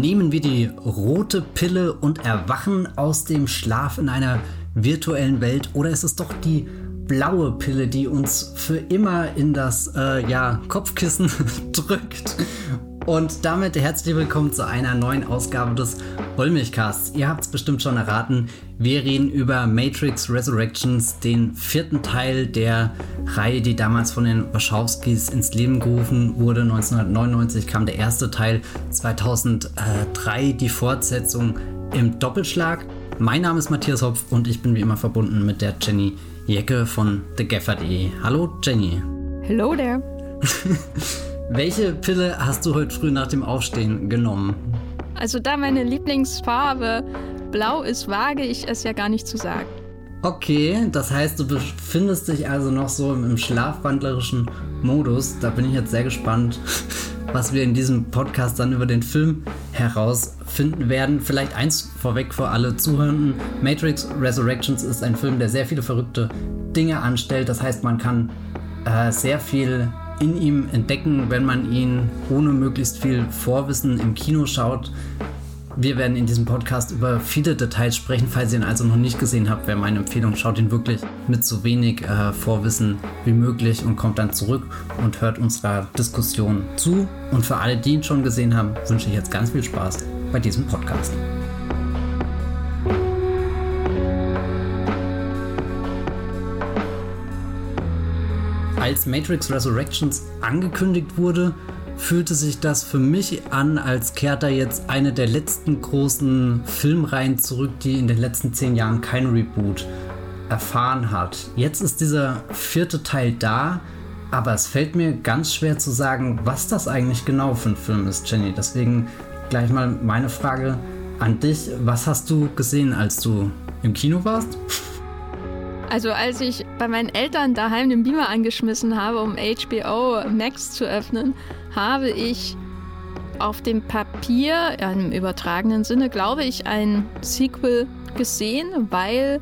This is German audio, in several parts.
Nehmen wir die rote Pille und erwachen aus dem Schlaf in einer virtuellen Welt. Oder ist es doch die blaue Pille, die uns für immer in das äh, ja, Kopfkissen drückt und damit herzlich willkommen zu einer neuen Ausgabe des Wollmilchcasts. Ihr habt es bestimmt schon erraten. Wir reden über Matrix Resurrections, den vierten Teil der Reihe, die damals von den Wachowskis ins Leben gerufen wurde. 1999 kam der erste Teil, 2003 die Fortsetzung im Doppelschlag. Mein Name ist Matthias Hopf und ich bin wie immer verbunden mit der Jenny Jecke von TheGaffer.de. Hallo Jenny. Hello there. Welche Pille hast du heute früh nach dem Aufstehen genommen? Also da meine Lieblingsfarbe blau ist, wage ich es ja gar nicht zu sagen. Okay, das heißt, du befindest dich also noch so im schlafwandlerischen Modus. Da bin ich jetzt sehr gespannt, was wir in diesem Podcast dann über den Film herausfinden werden. Vielleicht eins vorweg für alle Zuhörenden. Matrix Resurrections ist ein Film, der sehr viele verrückte Dinge anstellt. Das heißt, man kann äh, sehr viel in ihm entdecken, wenn man ihn ohne möglichst viel Vorwissen im Kino schaut. Wir werden in diesem Podcast über viele Details sprechen. Falls ihr ihn also noch nicht gesehen habt, wäre meine Empfehlung, schaut ihn wirklich mit so wenig äh, Vorwissen wie möglich und kommt dann zurück und hört unserer Diskussion zu. Und für alle, die ihn schon gesehen haben, wünsche ich jetzt ganz viel Spaß bei diesem Podcast. Als Matrix Resurrections angekündigt wurde, fühlte sich das für mich an, als kehrt da jetzt eine der letzten großen Filmreihen zurück, die in den letzten zehn Jahren kein Reboot erfahren hat. Jetzt ist dieser vierte Teil da, aber es fällt mir ganz schwer zu sagen, was das eigentlich genau für ein Film ist, Jenny. Deswegen gleich mal meine Frage an dich. Was hast du gesehen, als du im Kino warst? Also als ich bei meinen Eltern daheim den Beamer angeschmissen habe, um HBO Max zu öffnen, habe ich auf dem Papier, im übertragenen Sinne, glaube ich, ein Sequel gesehen, weil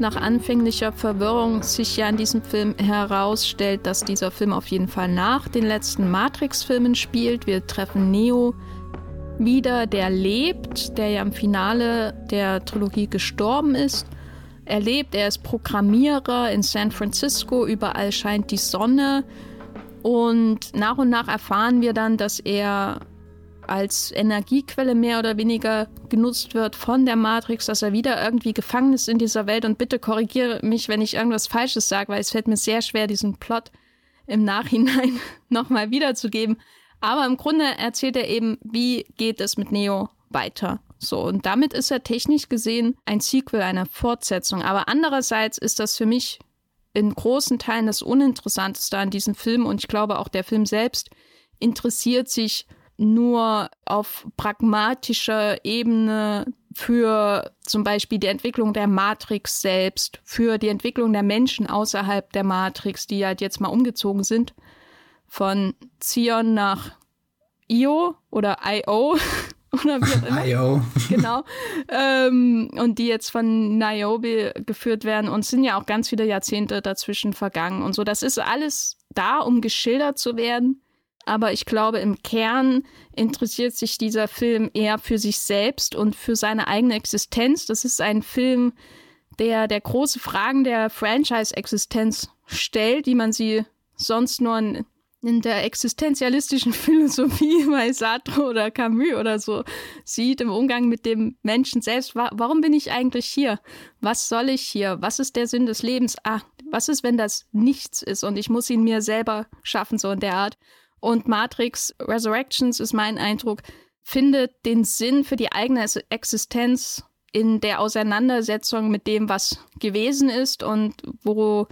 nach anfänglicher Verwirrung sich ja in diesem Film herausstellt, dass dieser Film auf jeden Fall nach den letzten Matrix-Filmen spielt. Wir treffen Neo wieder, der lebt, der ja im Finale der Trilogie gestorben ist er lebt, er ist Programmierer in San Francisco, überall scheint die Sonne. Und nach und nach erfahren wir dann, dass er als Energiequelle mehr oder weniger genutzt wird von der Matrix, dass er wieder irgendwie gefangen ist in dieser Welt. Und bitte korrigiere mich, wenn ich irgendwas Falsches sage, weil es fällt mir sehr schwer, diesen Plot im Nachhinein nochmal wiederzugeben. Aber im Grunde erzählt er eben, wie geht es mit Neo weiter. So, und damit ist er technisch gesehen ein Sequel, eine Fortsetzung. Aber andererseits ist das für mich in großen Teilen das Uninteressanteste an diesem Film und ich glaube auch der Film selbst interessiert sich nur auf pragmatischer Ebene für zum Beispiel die Entwicklung der Matrix selbst, für die Entwicklung der Menschen außerhalb der Matrix, die halt jetzt mal umgezogen sind von Zion nach Io oder IO oder wie auch immer. IO. Genau. Ähm, und die jetzt von Niobe geführt werden und sind ja auch ganz viele Jahrzehnte dazwischen vergangen und so. Das ist alles da, um geschildert zu werden. Aber ich glaube, im Kern interessiert sich dieser Film eher für sich selbst und für seine eigene Existenz. Das ist ein Film, der der große Fragen der Franchise-Existenz stellt, die man sie sonst nur in in der existenzialistischen Philosophie bei Sartre oder Camus oder so sieht im Umgang mit dem Menschen selbst. Warum bin ich eigentlich hier? Was soll ich hier? Was ist der Sinn des Lebens? Ah, was ist, wenn das nichts ist und ich muss ihn mir selber schaffen, so in der Art? Und Matrix Resurrections ist mein Eindruck, findet den Sinn für die eigene Existenz in der Auseinandersetzung mit dem, was gewesen ist und wo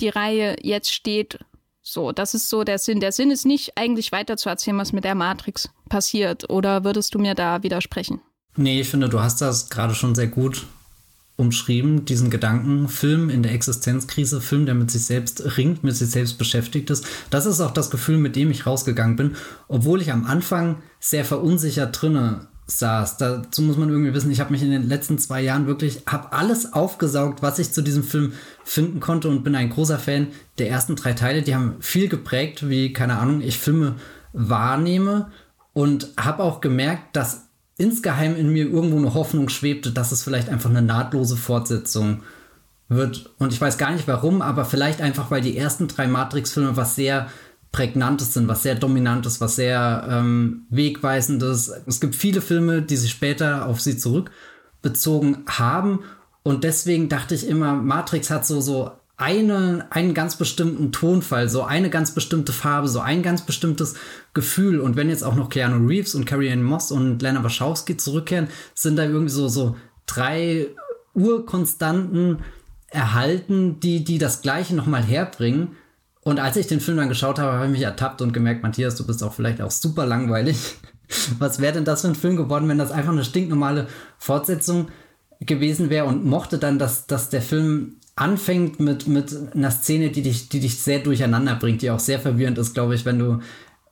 die Reihe jetzt steht so, das ist so der Sinn. Der Sinn ist nicht eigentlich weiter zu erzählen, was mit der Matrix passiert. Oder würdest du mir da widersprechen? Nee, ich finde, du hast das gerade schon sehr gut umschrieben, diesen Gedanken, Film in der Existenzkrise, Film, der mit sich selbst ringt, mit sich selbst beschäftigt ist. Das ist auch das Gefühl, mit dem ich rausgegangen bin, obwohl ich am Anfang sehr verunsichert drinne saß. Dazu muss man irgendwie wissen, ich habe mich in den letzten zwei Jahren wirklich, habe alles aufgesaugt, was ich zu diesem Film finden konnte und bin ein großer Fan der ersten drei Teile. Die haben viel geprägt, wie, keine Ahnung, ich Filme wahrnehme und habe auch gemerkt, dass insgeheim in mir irgendwo eine Hoffnung schwebte, dass es vielleicht einfach eine nahtlose Fortsetzung wird. Und ich weiß gar nicht warum, aber vielleicht einfach, weil die ersten drei Matrix-Filme was sehr Prägnantes sind, was sehr Dominantes, was sehr ähm, Wegweisendes. Es gibt viele Filme, die sich später auf sie zurückbezogen haben. Und deswegen dachte ich immer, Matrix hat so, so eine, einen ganz bestimmten Tonfall, so eine ganz bestimmte Farbe, so ein ganz bestimmtes Gefühl. Und wenn jetzt auch noch Keanu Reeves und Carrie Ann Moss und Lena Wachowski zurückkehren, sind da irgendwie so, so drei Urkonstanten erhalten, die, die das Gleiche nochmal herbringen. Und als ich den Film dann geschaut habe, habe ich mich ertappt und gemerkt, Matthias, du bist auch vielleicht auch super langweilig. Was wäre denn das für ein Film geworden, wenn das einfach eine stinknormale Fortsetzung gewesen wäre und mochte dann, dass, dass der Film anfängt mit, mit einer Szene, die dich, die dich sehr durcheinander bringt, die auch sehr verwirrend ist, glaube ich, wenn du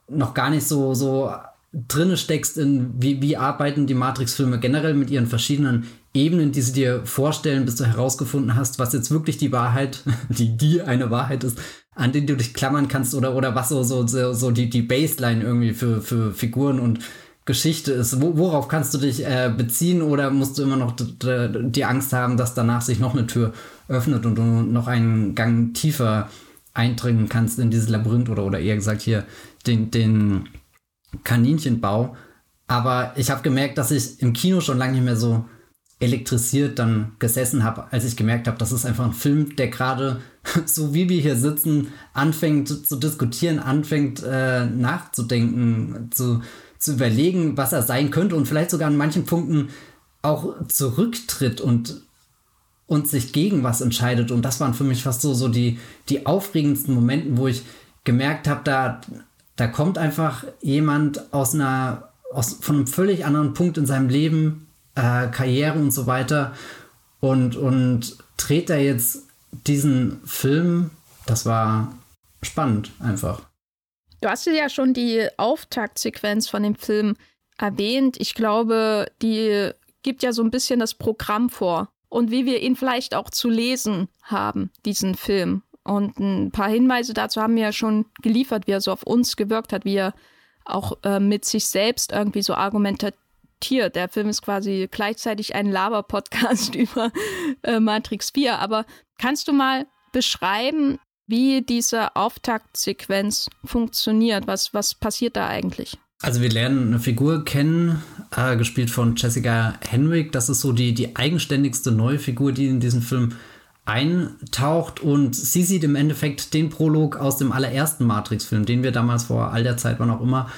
noch gar nicht so, so drinne steckst in, wie, wie arbeiten die Matrix-Filme generell mit ihren verschiedenen Ebenen, die sie dir vorstellen, bis du herausgefunden hast, was jetzt wirklich die Wahrheit, die die eine Wahrheit ist, an den du dich klammern kannst oder, oder was so, so, so, die, die Baseline irgendwie für, für Figuren und Geschichte ist. Wo, worauf kannst du dich äh, beziehen oder musst du immer noch die Angst haben, dass danach sich noch eine Tür öffnet und du noch einen Gang tiefer eindringen kannst in dieses Labyrinth oder, oder eher gesagt hier den, den Kaninchenbau. Aber ich habe gemerkt, dass ich im Kino schon lange nicht mehr so elektrisiert dann gesessen habe, als ich gemerkt habe, das ist einfach ein Film, der gerade, so wie wir hier sitzen, anfängt zu diskutieren, anfängt äh, nachzudenken, zu, zu überlegen, was er sein könnte und vielleicht sogar an manchen Punkten auch zurücktritt und, und sich gegen was entscheidet. Und das waren für mich fast so, so die, die aufregendsten Momente, wo ich gemerkt habe, da, da kommt einfach jemand aus einer, aus, von einem völlig anderen Punkt in seinem Leben äh, Karriere und so weiter und, und dreht er jetzt diesen Film. Das war spannend einfach. Du hast ja schon die Auftaktsequenz von dem Film erwähnt. Ich glaube, die gibt ja so ein bisschen das Programm vor und wie wir ihn vielleicht auch zu lesen haben, diesen Film. Und ein paar Hinweise dazu haben wir ja schon geliefert, wie er so auf uns gewirkt hat, wie er auch äh, mit sich selbst irgendwie so argumentativ Tier. Der Film ist quasi gleichzeitig ein Laber-Podcast über äh, Matrix 4. Aber kannst du mal beschreiben, wie diese Auftaktsequenz funktioniert? Was, was passiert da eigentlich? Also wir lernen eine Figur kennen, äh, gespielt von Jessica Henwick. Das ist so die, die eigenständigste neue Figur, die in diesen Film eintaucht und sie sieht im Endeffekt den Prolog aus dem allerersten Matrix-Film, den wir damals vor all der Zeit, wann auch immer,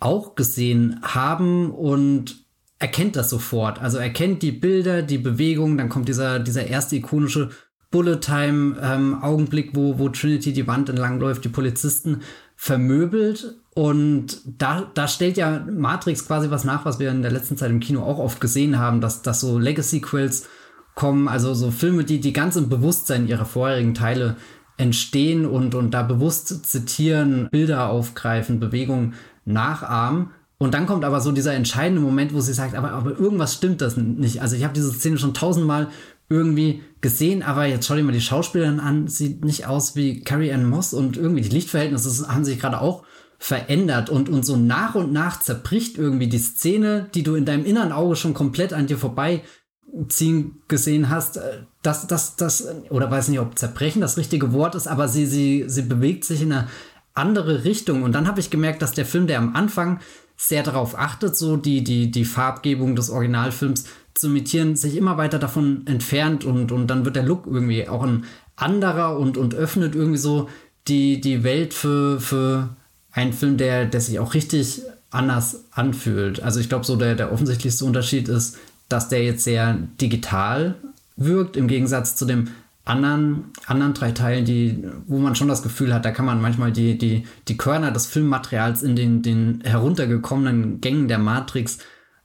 auch gesehen haben und erkennt das sofort. Also erkennt die Bilder, die Bewegung, dann kommt dieser, dieser erste ikonische Bullet-Time-Augenblick, ähm, wo, wo Trinity die Wand entlang läuft, die Polizisten vermöbelt. Und da, da stellt ja Matrix quasi was nach, was wir in der letzten Zeit im Kino auch oft gesehen haben, dass, dass so Legacy-Quells kommen, also so Filme, die, die ganz im Bewusstsein ihrer vorherigen Teile entstehen und, und da bewusst zitieren, Bilder aufgreifen, Bewegungen nachahmen. Und dann kommt aber so dieser entscheidende Moment, wo sie sagt, aber, aber irgendwas stimmt das nicht. Also ich habe diese Szene schon tausendmal irgendwie gesehen, aber jetzt schau dir mal die Schauspielerin an, sieht nicht aus wie Carrie Ann Moss und irgendwie die Lichtverhältnisse haben sich gerade auch verändert und, und so nach und nach zerbricht irgendwie die Szene, die du in deinem inneren Auge schon komplett an dir vorbeiziehen gesehen hast. Das, das, das, oder weiß nicht, ob zerbrechen das richtige Wort ist, aber sie, sie, sie bewegt sich in eine andere Richtung. Und dann habe ich gemerkt, dass der Film, der am Anfang sehr darauf achtet, so die, die, die Farbgebung des Originalfilms zu imitieren, sich immer weiter davon entfernt und, und dann wird der Look irgendwie auch ein anderer und, und öffnet irgendwie so die, die Welt für, für einen Film, der, der sich auch richtig anders anfühlt. Also ich glaube, so der, der offensichtlichste Unterschied ist, dass der jetzt sehr digital wirkt, im Gegensatz zu dem anderen, anderen drei Teilen, die, wo man schon das Gefühl hat, da kann man manchmal die, die, die Körner des Filmmaterials in den, den heruntergekommenen Gängen der Matrix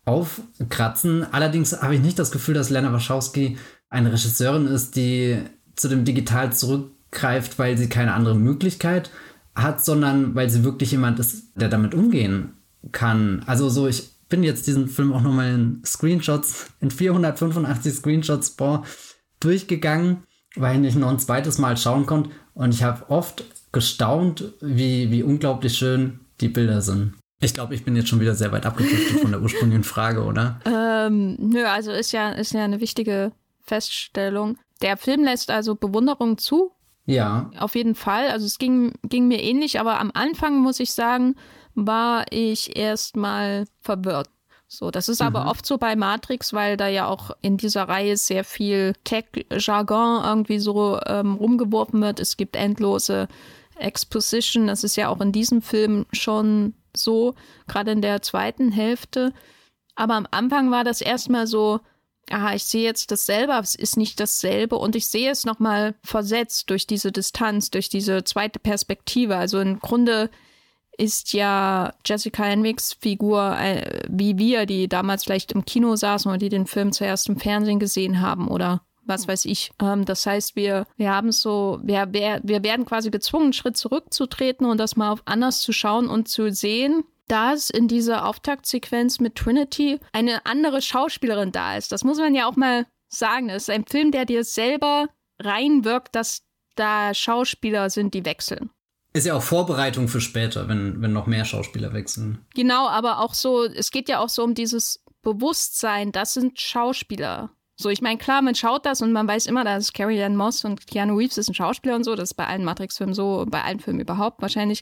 aufkratzen. Allerdings habe ich nicht das Gefühl, dass Lena Wachowski eine Regisseurin ist, die zu dem Digital zurückgreift, weil sie keine andere Möglichkeit hat, sondern weil sie wirklich jemand ist, der damit umgehen kann. Also so, ich bin jetzt diesen Film auch nochmal in Screenshots, in 485 Screenshots boah, durchgegangen weil ich noch ein zweites Mal schauen konnte. Und ich habe oft gestaunt, wie, wie unglaublich schön die Bilder sind. Ich glaube, ich bin jetzt schon wieder sehr weit abgedriftet von der ursprünglichen Frage, oder? Ähm, nö, also ist ja, ist ja eine wichtige Feststellung. Der Film lässt also Bewunderung zu. Ja. Auf jeden Fall. Also es ging, ging mir ähnlich, aber am Anfang muss ich sagen, war ich erstmal verwirrt. So, das ist mhm. aber oft so bei Matrix, weil da ja auch in dieser Reihe sehr viel Tech-Jargon irgendwie so ähm, rumgeworfen wird. Es gibt endlose Exposition. Das ist ja auch in diesem Film schon so, gerade in der zweiten Hälfte. Aber am Anfang war das erstmal so, aha, ich sehe jetzt dasselbe, aber es ist nicht dasselbe und ich sehe es nochmal versetzt durch diese Distanz, durch diese zweite Perspektive. Also im Grunde ist ja Jessica Henwicks Figur, äh, wie wir, die damals vielleicht im Kino saßen oder die den Film zuerst im Fernsehen gesehen haben oder was weiß ich. Ähm, das heißt, wir, wir haben so, wir, wir, werden quasi gezwungen, einen Schritt zurückzutreten und das mal auf anders zu schauen und zu sehen, dass in dieser Auftaktsequenz mit Trinity eine andere Schauspielerin da ist. Das muss man ja auch mal sagen. Das ist ein Film, der dir selber reinwirkt, dass da Schauspieler sind, die wechseln. Ist ja auch Vorbereitung für später, wenn, wenn noch mehr Schauspieler wechseln. Genau, aber auch so, es geht ja auch so um dieses Bewusstsein, das sind Schauspieler. So, ich meine, klar, man schaut das und man weiß immer, dass Carrie Ann Moss und Keanu Reeves ist ein Schauspieler und so. Das ist bei allen Matrix-Filmen so, bei allen Filmen überhaupt wahrscheinlich.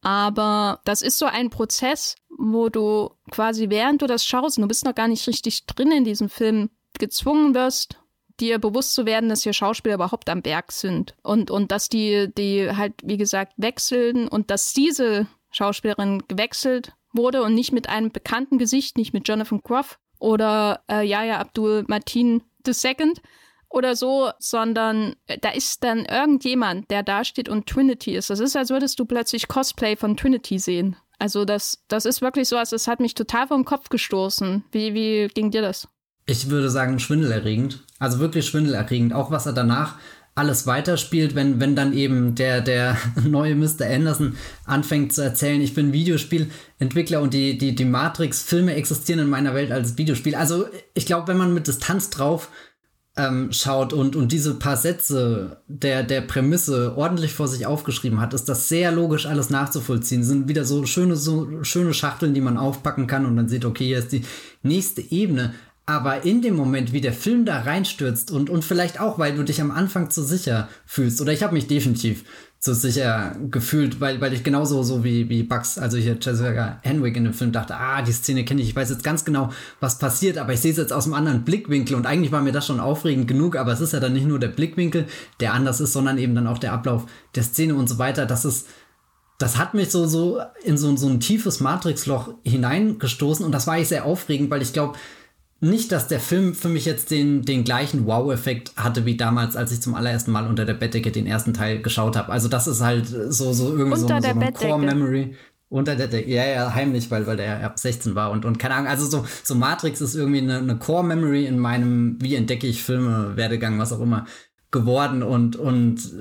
Aber das ist so ein Prozess, wo du quasi während du das schaust, du bist noch gar nicht richtig drin in diesem Film, gezwungen wirst, dir bewusst zu werden, dass hier Schauspieler überhaupt am Berg sind und, und dass die, die halt, wie gesagt, wechseln und dass diese Schauspielerin gewechselt wurde und nicht mit einem bekannten Gesicht, nicht mit Jonathan Groff oder äh, Yaya Abdul Martin II oder so, sondern äh, da ist dann irgendjemand, der da steht und Trinity ist. Das ist, als würdest du plötzlich Cosplay von Trinity sehen. Also das, das ist wirklich so, also hat mich total vom Kopf gestoßen. Wie, wie ging dir das? Ich würde sagen, schwindelerregend. Also wirklich schwindelerregend. Auch was er danach alles weiterspielt, wenn, wenn dann eben der, der neue Mr. Anderson anfängt zu erzählen, ich bin Videospielentwickler und die, die, die Matrix-Filme existieren in meiner Welt als Videospiel. Also ich glaube, wenn man mit Distanz drauf ähm, schaut und, und diese paar Sätze der, der Prämisse ordentlich vor sich aufgeschrieben hat, ist das sehr logisch alles nachzuvollziehen. Sind wieder so schöne, so schöne Schachteln, die man aufpacken kann und dann sieht, okay, hier ist die nächste Ebene. Aber in dem Moment, wie der Film da reinstürzt und, und vielleicht auch, weil du dich am Anfang zu sicher fühlst, oder ich habe mich definitiv zu sicher gefühlt, weil, weil ich genauso so wie, wie Bugs, also hier Jessica Henwick in dem Film dachte, ah, die Szene kenne ich, ich weiß jetzt ganz genau, was passiert, aber ich sehe es jetzt aus einem anderen Blickwinkel und eigentlich war mir das schon aufregend genug, aber es ist ja dann nicht nur der Blickwinkel, der anders ist, sondern eben dann auch der Ablauf der Szene und so weiter. Das ist, das hat mich so, so in so, so ein tiefes Matrix-Loch hineingestoßen und das war ich sehr aufregend, weil ich glaube, nicht, dass der Film für mich jetzt den, den gleichen Wow-Effekt hatte wie damals, als ich zum allerersten Mal unter der Bettdecke den ersten Teil geschaut habe. Also das ist halt so, so irgendwie unter so, so eine Core-Memory. Unter der Decke, ja, ja, heimlich, weil, weil der ab 16 war und, und keine Ahnung, also so, so Matrix ist irgendwie eine, eine Core-Memory in meinem, wie entdecke ich Filme, Werdegang, was auch immer, geworden und, und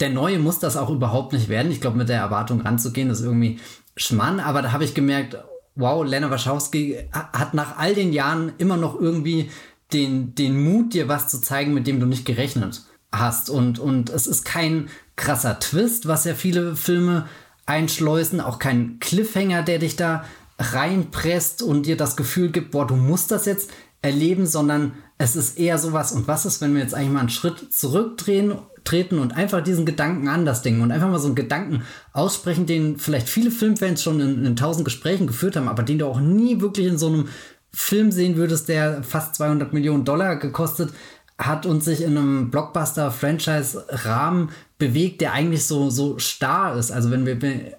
der Neue muss das auch überhaupt nicht werden. Ich glaube, mit der Erwartung ranzugehen, ist irgendwie Schmann, aber da habe ich gemerkt, wow, Lena Wachowski hat nach all den Jahren immer noch irgendwie den, den Mut, dir was zu zeigen, mit dem du nicht gerechnet hast. Und, und es ist kein krasser Twist, was ja viele Filme einschleusen, auch kein Cliffhanger, der dich da reinpresst und dir das Gefühl gibt, boah, du musst das jetzt erleben, sondern es ist eher sowas, und was ist, wenn wir jetzt eigentlich mal einen Schritt zurückdrehen treten und einfach diesen Gedanken anders denken und einfach mal so einen Gedanken aussprechen, den vielleicht viele Filmfans schon in, in tausend Gesprächen geführt haben, aber den du auch nie wirklich in so einem Film sehen würdest, der fast 200 Millionen Dollar gekostet hat und sich in einem Blockbuster-Franchise-Rahmen bewegt, der eigentlich so, so starr ist. Also wenn wir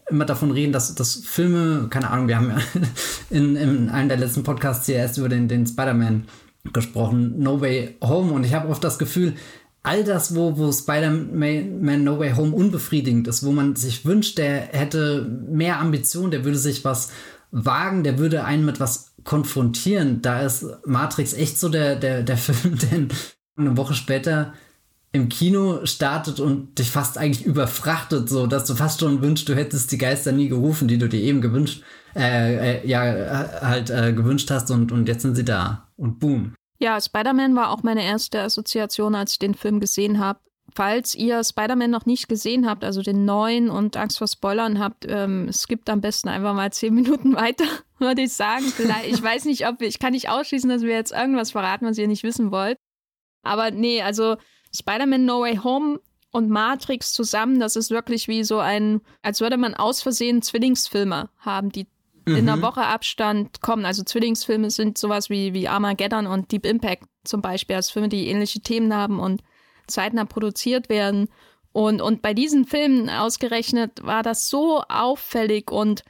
immer davon reden, dass, dass Filme, keine Ahnung, wir haben ja in, in einem der letzten Podcasts hier erst über den, den Spider-Man gesprochen, No Way Home und ich habe oft das Gefühl, all das, wo, wo Spider-Man No Way Home unbefriedigend ist, wo man sich wünscht, der hätte mehr Ambition, der würde sich was wagen, der würde einen mit was konfrontieren. Da ist Matrix echt so der, der, der Film, der eine Woche später im Kino startet und dich fast eigentlich überfrachtet, so dass du fast schon wünschst, du hättest die Geister nie gerufen, die du dir eben gewünscht, äh, äh, ja, halt äh, gewünscht hast und, und jetzt sind sie da. Und boom. Ja, Spider-Man war auch meine erste Assoziation, als ich den Film gesehen habe. falls ihr Spider-Man noch nicht gesehen habt, also den neuen und Angst vor Spoilern habt, ähm, skippt am besten einfach mal zehn Minuten weiter, würde ich sagen. Vielleicht, ich weiß nicht, ob wir, ich kann nicht ausschließen, dass wir jetzt irgendwas verraten, was ihr nicht wissen wollt. Aber nee, also Spider-Man No Way Home und Matrix zusammen, das ist wirklich wie so ein, als würde man aus Versehen Zwillingsfilme haben, die mhm. in einer Woche Abstand kommen. Also Zwillingsfilme sind sowas wie, wie Armageddon und Deep Impact zum Beispiel, als Filme, die ähnliche Themen haben und zeitnah produziert werden. Und, und bei diesen Filmen ausgerechnet war das so auffällig und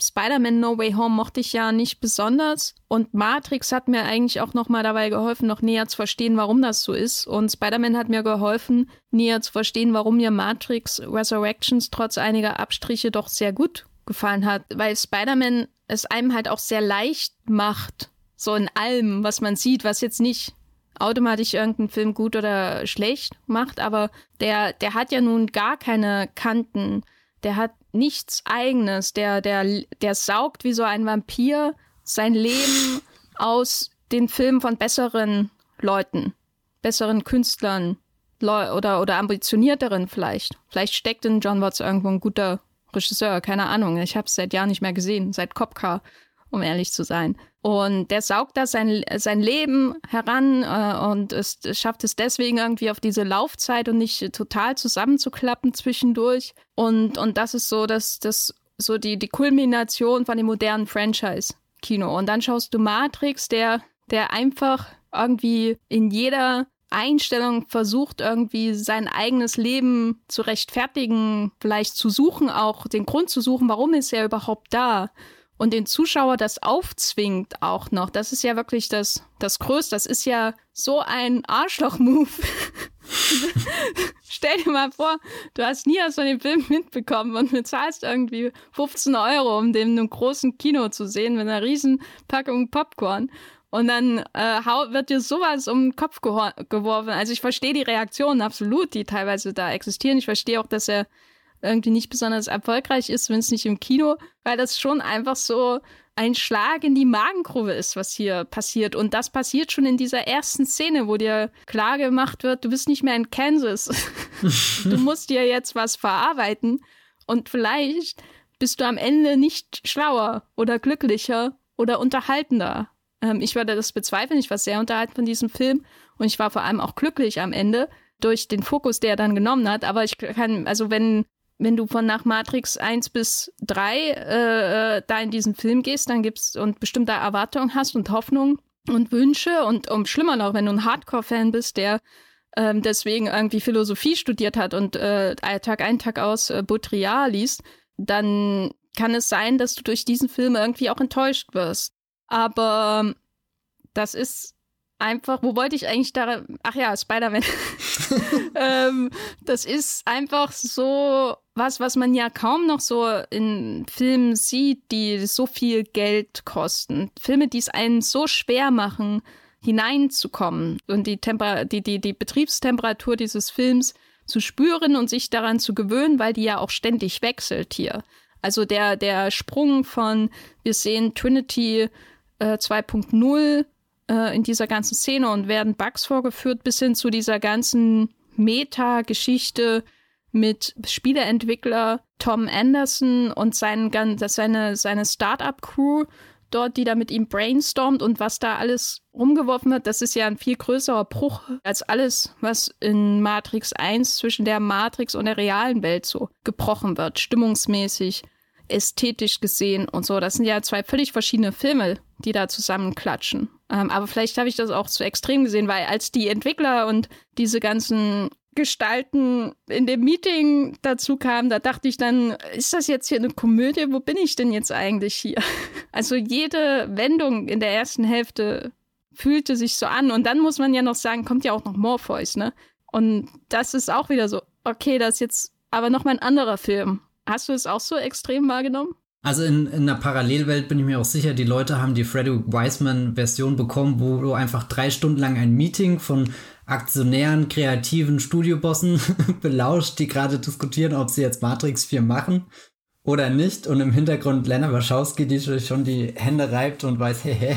Spider-Man No Way Home mochte ich ja nicht besonders und Matrix hat mir eigentlich auch nochmal dabei geholfen, noch näher zu verstehen, warum das so ist. Und Spider-Man hat mir geholfen, näher zu verstehen, warum mir Matrix Resurrections trotz einiger Abstriche doch sehr gut gefallen hat, weil Spider-Man es einem halt auch sehr leicht macht, so in allem, was man sieht, was jetzt nicht automatisch irgendeinen Film gut oder schlecht macht, aber der, der hat ja nun gar keine Kanten. Der hat nichts eigenes. Der, der, der saugt wie so ein Vampir sein Leben aus den Filmen von besseren Leuten, besseren Künstlern oder, oder ambitionierteren vielleicht. Vielleicht steckt in John Watts irgendwo ein guter Regisseur, keine Ahnung. Ich habe es seit Jahren nicht mehr gesehen, seit Copcar, um ehrlich zu sein. Und der saugt da sein, sein Leben heran äh, und es, schafft es deswegen irgendwie auf diese Laufzeit und nicht total zusammenzuklappen zwischendurch. Und, und das ist so, dass das so die, die Kulmination von dem modernen Franchise-Kino. Und dann schaust du Matrix, der, der einfach irgendwie in jeder Einstellung versucht, irgendwie sein eigenes Leben zu rechtfertigen, vielleicht zu suchen, auch den Grund zu suchen, warum ist er überhaupt da und den Zuschauer das aufzwingt auch noch. Das ist ja wirklich das, das Größte. Das ist ja so ein Arschloch-Move. Stell dir mal vor, du hast nie aus so einem Film mitbekommen und bezahlst irgendwie 15 Euro, um den in einem großen Kino zu sehen mit einer riesen Packung Popcorn. Und dann äh, wird dir sowas um den Kopf geworfen. Also ich verstehe die Reaktionen absolut, die teilweise da existieren. Ich verstehe auch, dass er irgendwie nicht besonders erfolgreich ist, wenn es nicht im Kino, weil das schon einfach so ein Schlag in die Magengrube ist, was hier passiert. Und das passiert schon in dieser ersten Szene, wo dir klar gemacht wird, du bist nicht mehr in Kansas. du musst dir jetzt was verarbeiten. Und vielleicht bist du am Ende nicht schlauer oder glücklicher oder unterhaltender. Ähm, ich würde das bezweifeln. Ich war sehr unterhalten von diesem Film und ich war vor allem auch glücklich am Ende durch den Fokus, der er dann genommen hat. Aber ich kann, also wenn wenn du von nach Matrix 1 bis 3 äh, äh, da in diesen Film gehst, dann gibt's und bestimmte Erwartungen hast und Hoffnungen und Wünsche und um schlimmer noch, wenn du ein Hardcore-Fan bist, der ähm, deswegen irgendwie Philosophie studiert hat und äh, Tag ein, Tag aus äh, Baudrillard liest, dann kann es sein, dass du durch diesen Film irgendwie auch enttäuscht wirst. Aber das ist einfach, wo wollte ich eigentlich da, ach ja, Spider-Man. ähm, das ist einfach so was, was man ja kaum noch so in Filmen sieht, die so viel Geld kosten. Filme, die es einen so schwer machen, hineinzukommen und die, Temper die, die, die Betriebstemperatur dieses Films zu spüren und sich daran zu gewöhnen, weil die ja auch ständig wechselt hier. Also der, der Sprung von, wir sehen Trinity äh, 2.0 äh, in dieser ganzen Szene und werden Bugs vorgeführt, bis hin zu dieser ganzen Meta-Geschichte mit Spieleentwickler Tom Anderson und seinen, seine, seine Startup-Crew dort, die da mit ihm brainstormt und was da alles rumgeworfen wird, das ist ja ein viel größerer Bruch als alles, was in Matrix 1 zwischen der Matrix und der realen Welt so gebrochen wird, stimmungsmäßig, ästhetisch gesehen und so. Das sind ja zwei völlig verschiedene Filme, die da zusammenklatschen. Ähm, aber vielleicht habe ich das auch zu extrem gesehen, weil als die Entwickler und diese ganzen Gestalten in dem Meeting dazu kamen, da dachte ich dann, ist das jetzt hier eine Komödie? Wo bin ich denn jetzt eigentlich hier? Also jede Wendung in der ersten Hälfte fühlte sich so an. Und dann muss man ja noch sagen, kommt ja auch noch Morpheus, ne? Und das ist auch wieder so, okay, das ist jetzt aber noch mal ein anderer Film. Hast du es auch so extrem wahrgenommen? Also in, in einer Parallelwelt bin ich mir auch sicher, die Leute haben die Freddy Wiseman-Version bekommen, wo du einfach drei Stunden lang ein Meeting von Aktionären, kreativen Studiobossen belauscht, die gerade diskutieren, ob sie jetzt Matrix 4 machen oder nicht. Und im Hintergrund Lena Wachowski, die schon die Hände reibt und weiß, hey, hey,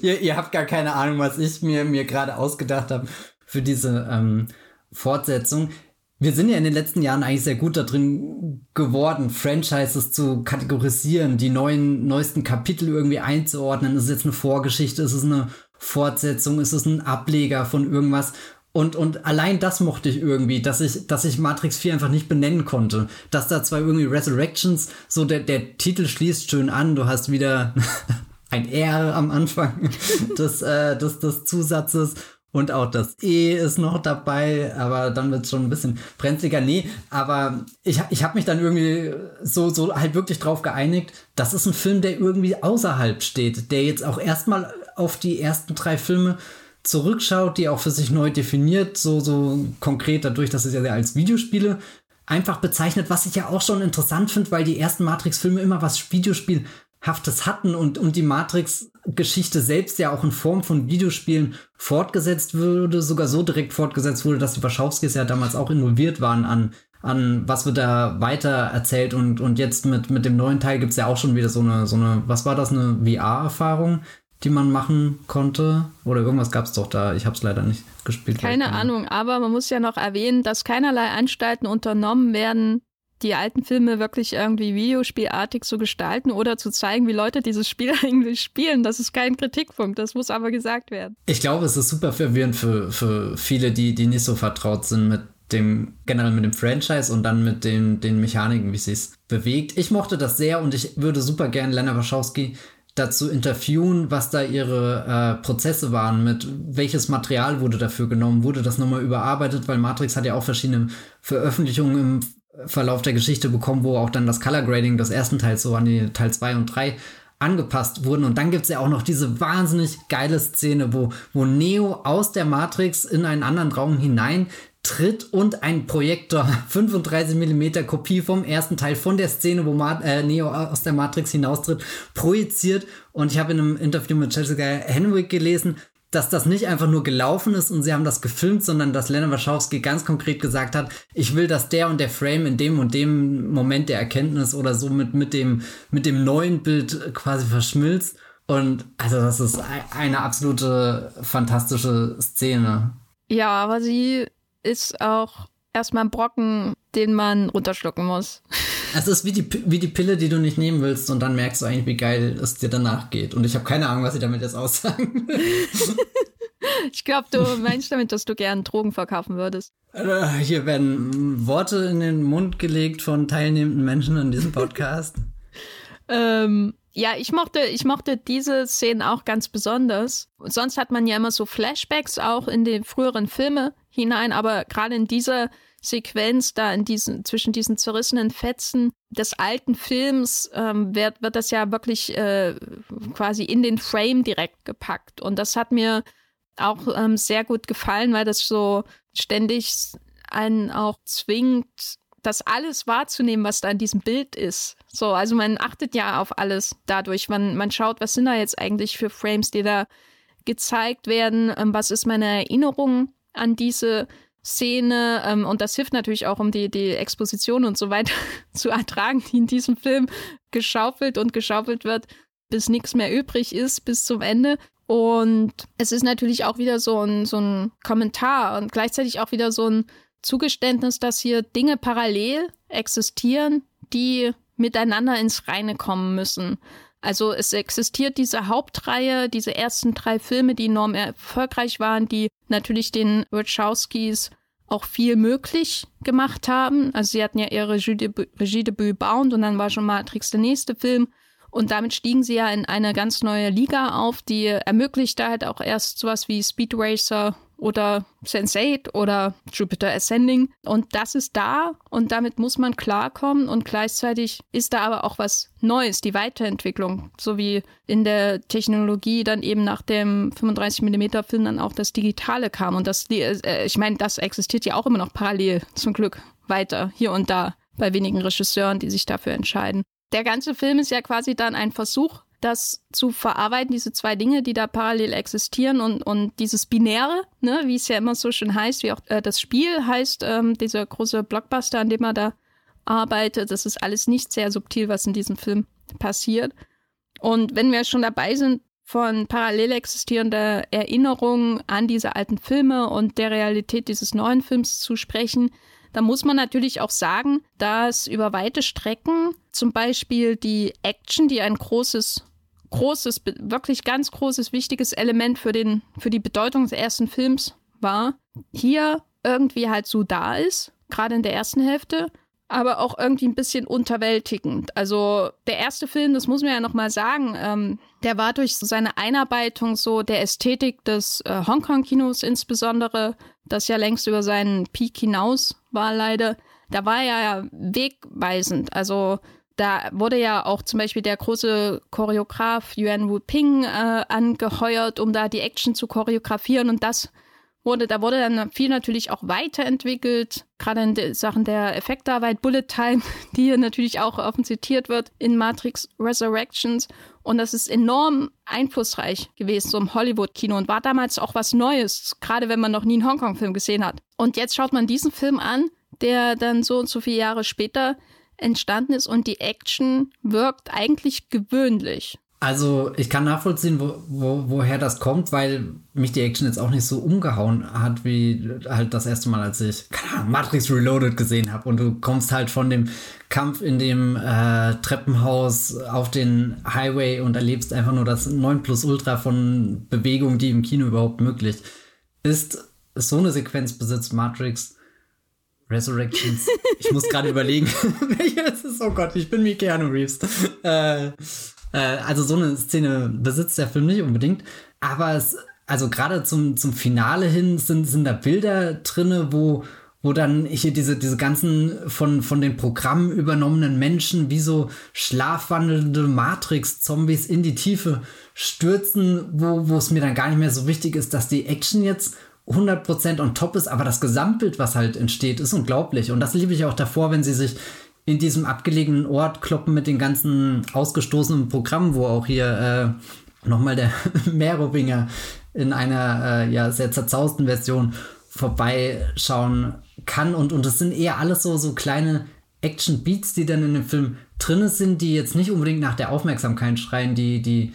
ihr, ihr habt gar keine Ahnung, was ich mir, mir gerade ausgedacht habe für diese ähm, Fortsetzung. Wir sind ja in den letzten Jahren eigentlich sehr gut da drin geworden, Franchises zu kategorisieren, die neuen, neuesten Kapitel irgendwie einzuordnen. Ist es jetzt eine Vorgeschichte? Ist es eine Fortsetzung? Ist es ein Ableger von irgendwas? Und, und allein das mochte ich irgendwie, dass ich, dass ich Matrix 4 einfach nicht benennen konnte. Dass da zwar irgendwie Resurrections, so der, der Titel schließt schön an, du hast wieder ein R am Anfang des, äh, des, des Zusatzes und auch das E ist noch dabei, aber dann wird es schon ein bisschen brenzliger. Nee, aber ich, ich habe mich dann irgendwie so, so halt wirklich drauf geeinigt, das ist ein Film, der irgendwie außerhalb steht, der jetzt auch erstmal auf die ersten drei Filme zurückschaut, die auch für sich neu definiert, so, so konkret dadurch, dass es ja als Videospiele einfach bezeichnet, was ich ja auch schon interessant finde, weil die ersten Matrix-Filme immer was Videospielhaftes hatten und, und die Matrix-Geschichte selbst ja auch in Form von Videospielen fortgesetzt wurde, sogar so direkt fortgesetzt wurde, dass die Wachowskis ja damals auch involviert waren an, an was wird da weiter erzählt und, und jetzt mit, mit dem neuen Teil gibt es ja auch schon wieder so eine, so eine, was war das, eine VR-Erfahrung, die man machen konnte? Oder irgendwas gab es doch da. Ich habe es leider nicht gespielt. Keine Ahnung, aber man muss ja noch erwähnen, dass keinerlei Anstalten unternommen werden, die alten Filme wirklich irgendwie videospielartig zu gestalten oder zu zeigen, wie Leute dieses Spiel eigentlich spielen. Das ist kein Kritikpunkt, das muss aber gesagt werden. Ich glaube, es ist super verwirrend für, für viele, die, die nicht so vertraut sind mit dem, generell mit dem Franchise und dann mit den, den Mechaniken, wie sie es bewegt. Ich mochte das sehr und ich würde super gern Lena Wachowski dazu interviewen, was da ihre äh, Prozesse waren, mit welches Material wurde dafür genommen, wurde das nochmal überarbeitet, weil Matrix hat ja auch verschiedene Veröffentlichungen im Verlauf der Geschichte bekommen, wo auch dann das Color Grading des ersten Teils so an die Teil 2 und 3 angepasst wurden. Und dann gibt es ja auch noch diese wahnsinnig geile Szene, wo, wo Neo aus der Matrix in einen anderen Raum hinein tritt und ein Projektor 35 mm Kopie vom ersten Teil von der Szene, wo Ma äh, Neo aus der Matrix hinaustritt, projiziert. Und ich habe in einem Interview mit Jessica Henwick gelesen, dass das nicht einfach nur gelaufen ist und sie haben das gefilmt, sondern dass Lena Wachowski ganz konkret gesagt hat, ich will, dass der und der Frame in dem und dem Moment der Erkenntnis oder so mit, mit, dem, mit dem neuen Bild quasi verschmilzt. Und also das ist eine absolute fantastische Szene. Ja, aber sie ist auch erstmal ein Brocken, den man runterschlucken muss. Es ist wie die, wie die Pille, die du nicht nehmen willst und dann merkst du eigentlich, wie geil es dir danach geht. Und ich habe keine Ahnung, was ich damit jetzt aussagen will. ich glaube, du meinst damit, dass du gern Drogen verkaufen würdest. Äh, hier werden Worte in den Mund gelegt von teilnehmenden Menschen in diesem Podcast. ähm, ja, ich mochte, ich mochte diese Szenen auch ganz besonders. Sonst hat man ja immer so Flashbacks auch in die früheren Filme hinein, aber gerade in dieser Sequenz da in diesen, zwischen diesen zerrissenen Fetzen des alten Films ähm, wird, wird das ja wirklich äh, quasi in den Frame direkt gepackt. Und das hat mir auch ähm, sehr gut gefallen, weil das so ständig einen auch zwingt, das alles wahrzunehmen, was da in diesem Bild ist. So, also man achtet ja auf alles dadurch. Man, man schaut, was sind da jetzt eigentlich für Frames, die da gezeigt werden, ähm, was ist meine Erinnerung an diese Szene ähm, und das hilft natürlich auch, um die, die Exposition und so weiter zu ertragen, die in diesem Film geschaufelt und geschaufelt wird, bis nichts mehr übrig ist, bis zum Ende. Und es ist natürlich auch wieder so ein, so ein Kommentar und gleichzeitig auch wieder so ein Zugeständnis, dass hier Dinge parallel existieren, die miteinander ins Reine kommen müssen. Also es existiert diese Hauptreihe, diese ersten drei Filme, die enorm erfolgreich waren, die natürlich den Wachowskis auch viel möglich gemacht haben. Also sie hatten ja ihre Regiedebüt Bound und dann war schon Matrix der nächste Film. Und damit stiegen sie ja in eine ganz neue Liga auf, die ermöglichte halt auch erst sowas wie Speed Racer oder Sense8 oder Jupiter Ascending. Und das ist da und damit muss man klarkommen und gleichzeitig ist da aber auch was Neues, die Weiterentwicklung, so wie in der Technologie dann eben nach dem 35mm Film dann auch das Digitale kam. Und das, äh, ich meine, das existiert ja auch immer noch parallel zum Glück weiter hier und da bei wenigen Regisseuren, die sich dafür entscheiden. Der ganze Film ist ja quasi dann ein Versuch, das zu verarbeiten, diese zwei Dinge, die da parallel existieren und, und dieses Binäre, ne, wie es ja immer so schön heißt, wie auch äh, das Spiel heißt, ähm, dieser große Blockbuster, an dem er da arbeitet, das ist alles nicht sehr subtil, was in diesem Film passiert. Und wenn wir schon dabei sind, von parallel existierender Erinnerung an diese alten Filme und der Realität dieses neuen Films zu sprechen, da muss man natürlich auch sagen, dass über weite Strecken zum Beispiel die Action, die ein großes, großes, wirklich ganz großes, wichtiges Element für, den, für die Bedeutung des ersten Films war, hier irgendwie halt so da ist, gerade in der ersten Hälfte aber auch irgendwie ein bisschen unterwältigend. Also der erste Film, das muss man ja nochmal sagen, ähm, der war durch seine Einarbeitung so der Ästhetik des äh, Hongkong-Kinos insbesondere, das ja längst über seinen Peak hinaus war leider, da war er ja wegweisend. Also da wurde ja auch zum Beispiel der große Choreograf Yuan Wu Ping äh, angeheuert, um da die Action zu choreografieren und das wurde, da wurde dann viel natürlich auch weiterentwickelt, gerade in Sachen der Effektarbeit, Bullet Time, die hier natürlich auch offen zitiert wird in Matrix Resurrections. Und das ist enorm einflussreich gewesen, so im Hollywood-Kino und war damals auch was Neues, gerade wenn man noch nie einen Hongkong-Film gesehen hat. Und jetzt schaut man diesen Film an, der dann so und so viele Jahre später entstanden ist und die Action wirkt eigentlich gewöhnlich. Also ich kann nachvollziehen, wo, wo, woher das kommt, weil mich die Action jetzt auch nicht so umgehauen hat, wie halt das erste Mal, als ich Ahnung, Matrix Reloaded gesehen habe. Und du kommst halt von dem Kampf in dem äh, Treppenhaus auf den Highway und erlebst einfach nur das 9 plus Ultra von Bewegung, die im Kino überhaupt möglich ist. So eine Sequenz besitzt Matrix Resurrections. Ich muss gerade überlegen, welches ist. Oh Gott, ich bin wie Keanu Reeves. Äh, äh, also so eine Szene besitzt der Film nicht unbedingt. Aber es, also gerade zum, zum Finale hin sind, sind da Bilder drinne, wo, wo dann hier diese, diese ganzen von, von den Programmen übernommenen Menschen wie so schlafwandelnde Matrix-Zombies in die Tiefe stürzen, wo, wo es mir dann gar nicht mehr so wichtig ist, dass die Action jetzt 100% on top ist, aber das Gesamtbild, was halt entsteht, ist unglaublich. Und das liebe ich auch davor, wenn sie sich in diesem abgelegenen Ort kloppen mit den ganzen ausgestoßenen Programmen, wo auch hier äh, nochmal der Merowinger in einer äh, ja, sehr zerzausten Version vorbeischauen kann. Und, und das sind eher alles so, so kleine Action-Beats, die dann in dem Film drin sind, die jetzt nicht unbedingt nach der Aufmerksamkeit schreien, die, die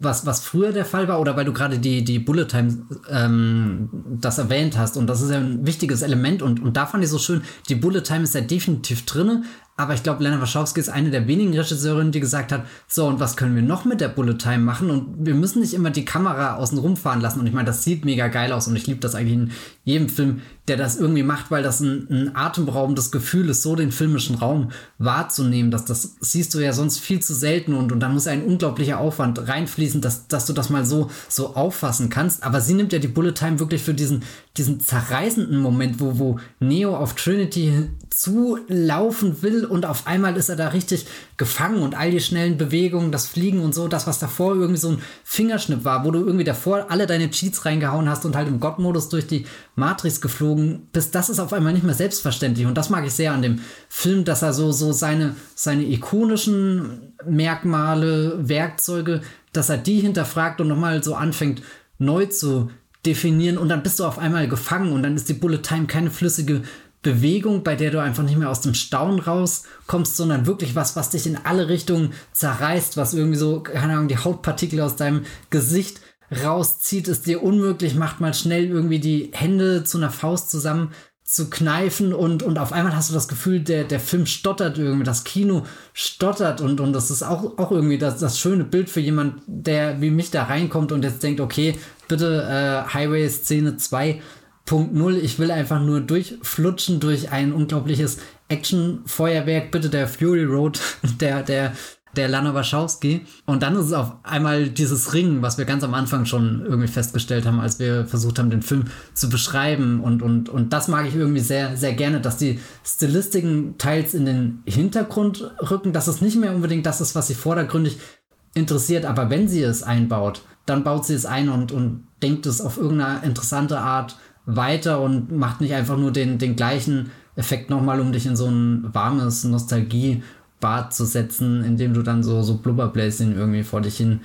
was, was früher der Fall war, oder weil du gerade die, die Bullet Time ähm, das erwähnt hast. Und das ist ja ein wichtiges Element. Und, und da fand ich so schön, die Bullet Time ist ja definitiv drin, aber ich glaube, Lena Wachowski ist eine der wenigen Regisseurinnen, die gesagt hat, so, und was können wir noch mit der Bullet Time machen? Und wir müssen nicht immer die Kamera außen rumfahren lassen. Und ich meine, das sieht mega geil aus und ich liebe das eigentlich in jedem Film, der das irgendwie macht, weil das ein, ein atemberaubendes Gefühl ist, so den filmischen Raum wahrzunehmen. Das, das siehst du ja sonst viel zu selten und, und da muss ein unglaublicher Aufwand reinfließen, dass, dass du das mal so, so auffassen kannst. Aber sie nimmt ja die Bullet Time wirklich für diesen, diesen zerreißenden Moment, wo, wo Neo auf Trinity zulaufen will und auf einmal ist er da richtig gefangen und all die schnellen Bewegungen, das Fliegen und so, das, was davor irgendwie so ein Fingerschnipp war, wo du irgendwie davor alle deine Cheats reingehauen hast und halt im Gott-Modus durch die Matrix geflogen bist, das ist auf einmal nicht mehr selbstverständlich. Und das mag ich sehr an dem Film, dass er so, so seine, seine ikonischen Merkmale, Werkzeuge, dass er die hinterfragt und nochmal so anfängt neu zu definieren und dann bist du auf einmal gefangen und dann ist die Bullet Time keine flüssige Bewegung, bei der du einfach nicht mehr aus dem Staunen rauskommst, sondern wirklich was, was dich in alle Richtungen zerreißt, was irgendwie so, keine Ahnung, die Hautpartikel aus deinem Gesicht rauszieht, es dir unmöglich macht, mal schnell irgendwie die Hände zu einer Faust zusammen zu kneifen und, und auf einmal hast du das Gefühl, der, der Film stottert irgendwie, das Kino stottert und, und das ist auch, auch irgendwie das, das schöne Bild für jemand, der wie mich da reinkommt und jetzt denkt, okay, bitte äh, Highway Szene 2 Punkt Null. Ich will einfach nur durchflutschen durch ein unglaubliches Action-Feuerwerk. Bitte der Fury Road, der, der, der Lana Wachowski. Und dann ist es auf einmal dieses Ringen, was wir ganz am Anfang schon irgendwie festgestellt haben, als wir versucht haben, den Film zu beschreiben. Und, und, und das mag ich irgendwie sehr, sehr gerne, dass die Stilistiken teils in den Hintergrund rücken, dass es nicht mehr unbedingt das ist, was sie vordergründig interessiert. Aber wenn sie es einbaut, dann baut sie es ein und, und denkt es auf irgendeine interessante Art weiter und macht nicht einfach nur den, den gleichen Effekt nochmal, um dich in so ein warmes Nostalgie-Bad zu setzen, indem du dann so, so Blubberbläschen irgendwie vor dich hin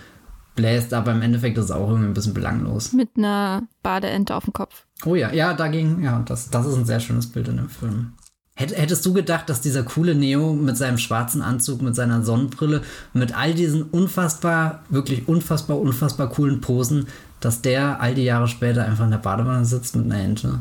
bläst, aber im Endeffekt ist es auch irgendwie ein bisschen belanglos. Mit einer Badeente auf dem Kopf. Oh ja, ja, dagegen, ja, das, das ist ein sehr schönes Bild in dem Film. Hättest du gedacht, dass dieser coole Neo mit seinem schwarzen Anzug, mit seiner Sonnenbrille, mit all diesen unfassbar, wirklich unfassbar, unfassbar coolen Posen, dass der all die Jahre später einfach in der Badewanne sitzt mit einer Ente?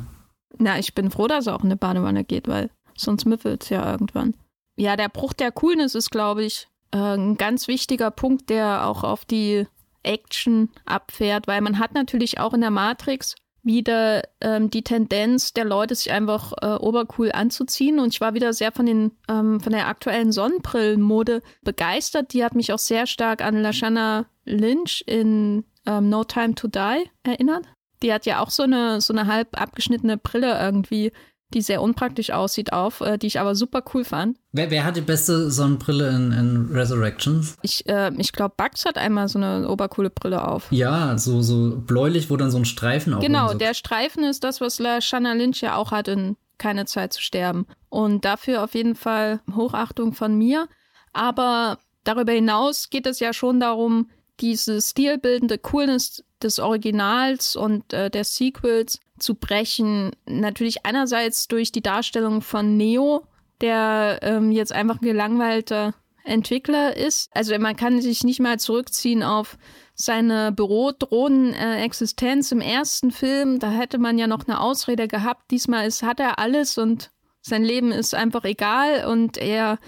Na, ich bin froh, dass er auch in eine Badewanne geht, weil sonst müffelt es ja irgendwann. Ja, der Bruch der Coolness ist, glaube ich, äh, ein ganz wichtiger Punkt, der auch auf die Action abfährt, weil man hat natürlich auch in der Matrix wieder ähm, die Tendenz der Leute, sich einfach äh, obercool anzuziehen. Und ich war wieder sehr von, den, ähm, von der aktuellen Sonnenbrillenmode begeistert. Die hat mich auch sehr stark an Lashana Lynch in ähm, No Time to Die erinnert. Die hat ja auch so eine, so eine halb abgeschnittene Brille irgendwie die sehr unpraktisch aussieht, auf, äh, die ich aber super cool fand. Wer, wer hat die beste Sonnenbrille in, in Resurrections? Ich, äh, ich glaube, Bugs hat einmal so eine obercoole Brille auf. Ja, so, so bläulich, wo dann so ein Streifen auf Genau, so der Streifen ist das, was La Shanna Lynch ja auch hat in Keine Zeit zu sterben. Und dafür auf jeden Fall Hochachtung von mir. Aber darüber hinaus geht es ja schon darum, diese stilbildende Coolness des Originals und äh, der Sequels zu brechen. Natürlich einerseits durch die Darstellung von Neo, der ähm, jetzt einfach ein gelangweilter Entwickler ist. Also man kann sich nicht mal zurückziehen auf seine bürodrohnen äh, Existenz im ersten Film. Da hätte man ja noch eine Ausrede gehabt. Diesmal ist, hat er alles und sein Leben ist einfach egal und er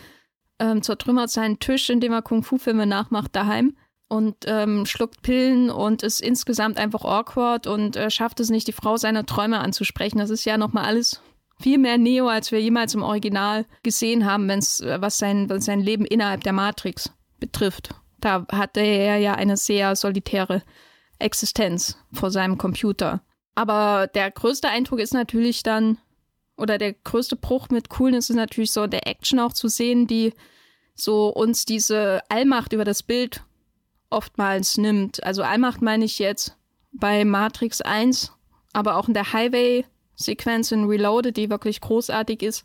ähm, zertrümmert seinen Tisch, indem er Kung-Fu-Filme nachmacht daheim und ähm, schluckt Pillen und ist insgesamt einfach awkward und äh, schafft es nicht, die Frau seiner Träume anzusprechen. Das ist ja nochmal alles viel mehr Neo, als wir jemals im Original gesehen haben, wenn's, äh, was sein, was sein Leben innerhalb der Matrix betrifft. Da hatte er ja eine sehr solitäre Existenz vor seinem Computer. Aber der größte Eindruck ist natürlich dann, oder der größte Bruch mit Coolness ist natürlich so der Action auch zu sehen, die so uns diese Allmacht über das Bild oftmals nimmt. Also Allmacht meine ich jetzt bei Matrix 1, aber auch in der Highway-Sequenz in Reloaded, die wirklich großartig ist.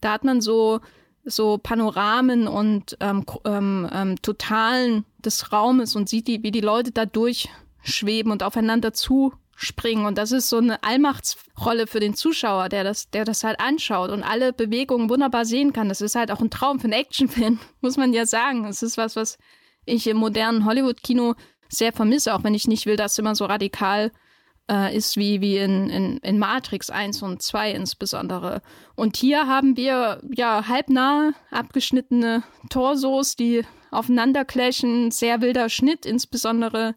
Da hat man so, so Panoramen und ähm, ähm, ähm, Totalen des Raumes und sieht, die, wie die Leute da durchschweben und aufeinander zuspringen. Und das ist so eine Allmachtsrolle für den Zuschauer, der das, der das halt anschaut und alle Bewegungen wunderbar sehen kann. Das ist halt auch ein Traum für einen Actionfilm, muss man ja sagen. Es ist was, was ich im modernen Hollywood-Kino sehr vermisse, auch wenn ich nicht will, dass es immer so radikal äh, ist wie, wie in, in, in Matrix 1 und 2 insbesondere. Und hier haben wir ja halbnah abgeschnittene Torsos, die aufeinander clashen, sehr wilder Schnitt, insbesondere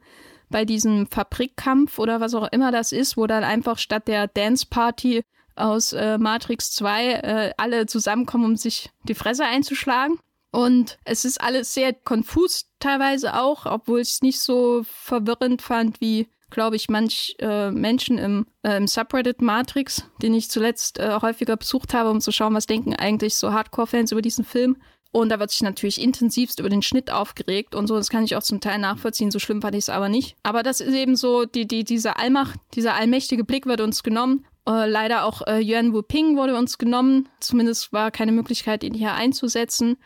bei diesem Fabrikkampf oder was auch immer das ist, wo dann einfach statt der Dance Party aus äh, Matrix 2 äh, alle zusammenkommen, um sich die Fresse einzuschlagen. Und es ist alles sehr konfus teilweise auch, obwohl ich es nicht so verwirrend fand wie, glaube ich, manch äh, Menschen im, äh, im Subreddit Matrix, den ich zuletzt äh, häufiger besucht habe, um zu schauen, was denken eigentlich so Hardcore-Fans über diesen Film. Und da wird sich natürlich intensivst über den Schnitt aufgeregt und so. Das kann ich auch zum Teil nachvollziehen. So schlimm fand ich es aber nicht. Aber das ist eben so, die, die, diese Allmacht, dieser allmächtige Blick wird uns genommen. Äh, leider auch äh, Yuan Wu Ping wurde uns genommen. Zumindest war keine Möglichkeit, ihn hier einzusetzen.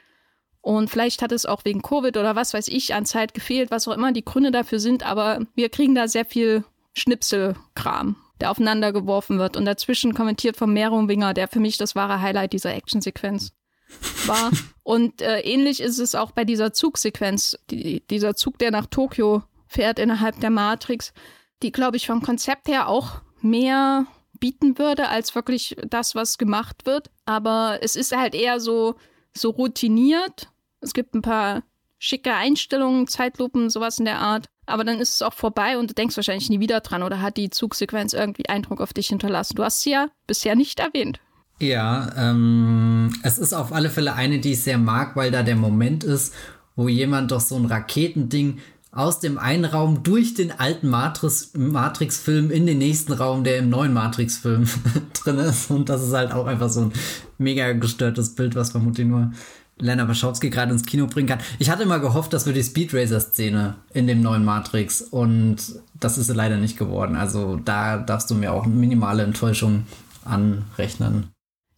Und vielleicht hat es auch wegen Covid oder was weiß ich an Zeit gefehlt, was auch immer die Gründe dafür sind, aber wir kriegen da sehr viel Schnipselkram, der aufeinander geworfen wird. Und dazwischen kommentiert vom Winger, der für mich das wahre Highlight dieser Actionsequenz war. Und äh, ähnlich ist es auch bei dieser Zugsequenz, die, dieser Zug, der nach Tokio fährt innerhalb der Matrix, die, glaube ich, vom Konzept her auch mehr bieten würde als wirklich das, was gemacht wird. Aber es ist halt eher so, so routiniert es gibt ein paar schicke Einstellungen, Zeitlupen, sowas in der Art. Aber dann ist es auch vorbei und du denkst wahrscheinlich nie wieder dran oder hat die Zugsequenz irgendwie Eindruck auf dich hinterlassen. Du hast sie ja bisher nicht erwähnt. Ja, ähm, es ist auf alle Fälle eine, die ich sehr mag, weil da der Moment ist, wo jemand doch so ein Raketending aus dem einen Raum durch den alten Matrix-Film Matrix in den nächsten Raum, der im neuen Matrix-Film drin ist. Und das ist halt auch einfach so ein mega gestörtes Bild, was vermutlich nur Lena Wachowski gerade ins Kino bringen kann. Ich hatte immer gehofft, das wird die Speed Racer-Szene in dem neuen Matrix und das ist leider nicht geworden. Also da darfst du mir auch minimale Enttäuschung anrechnen.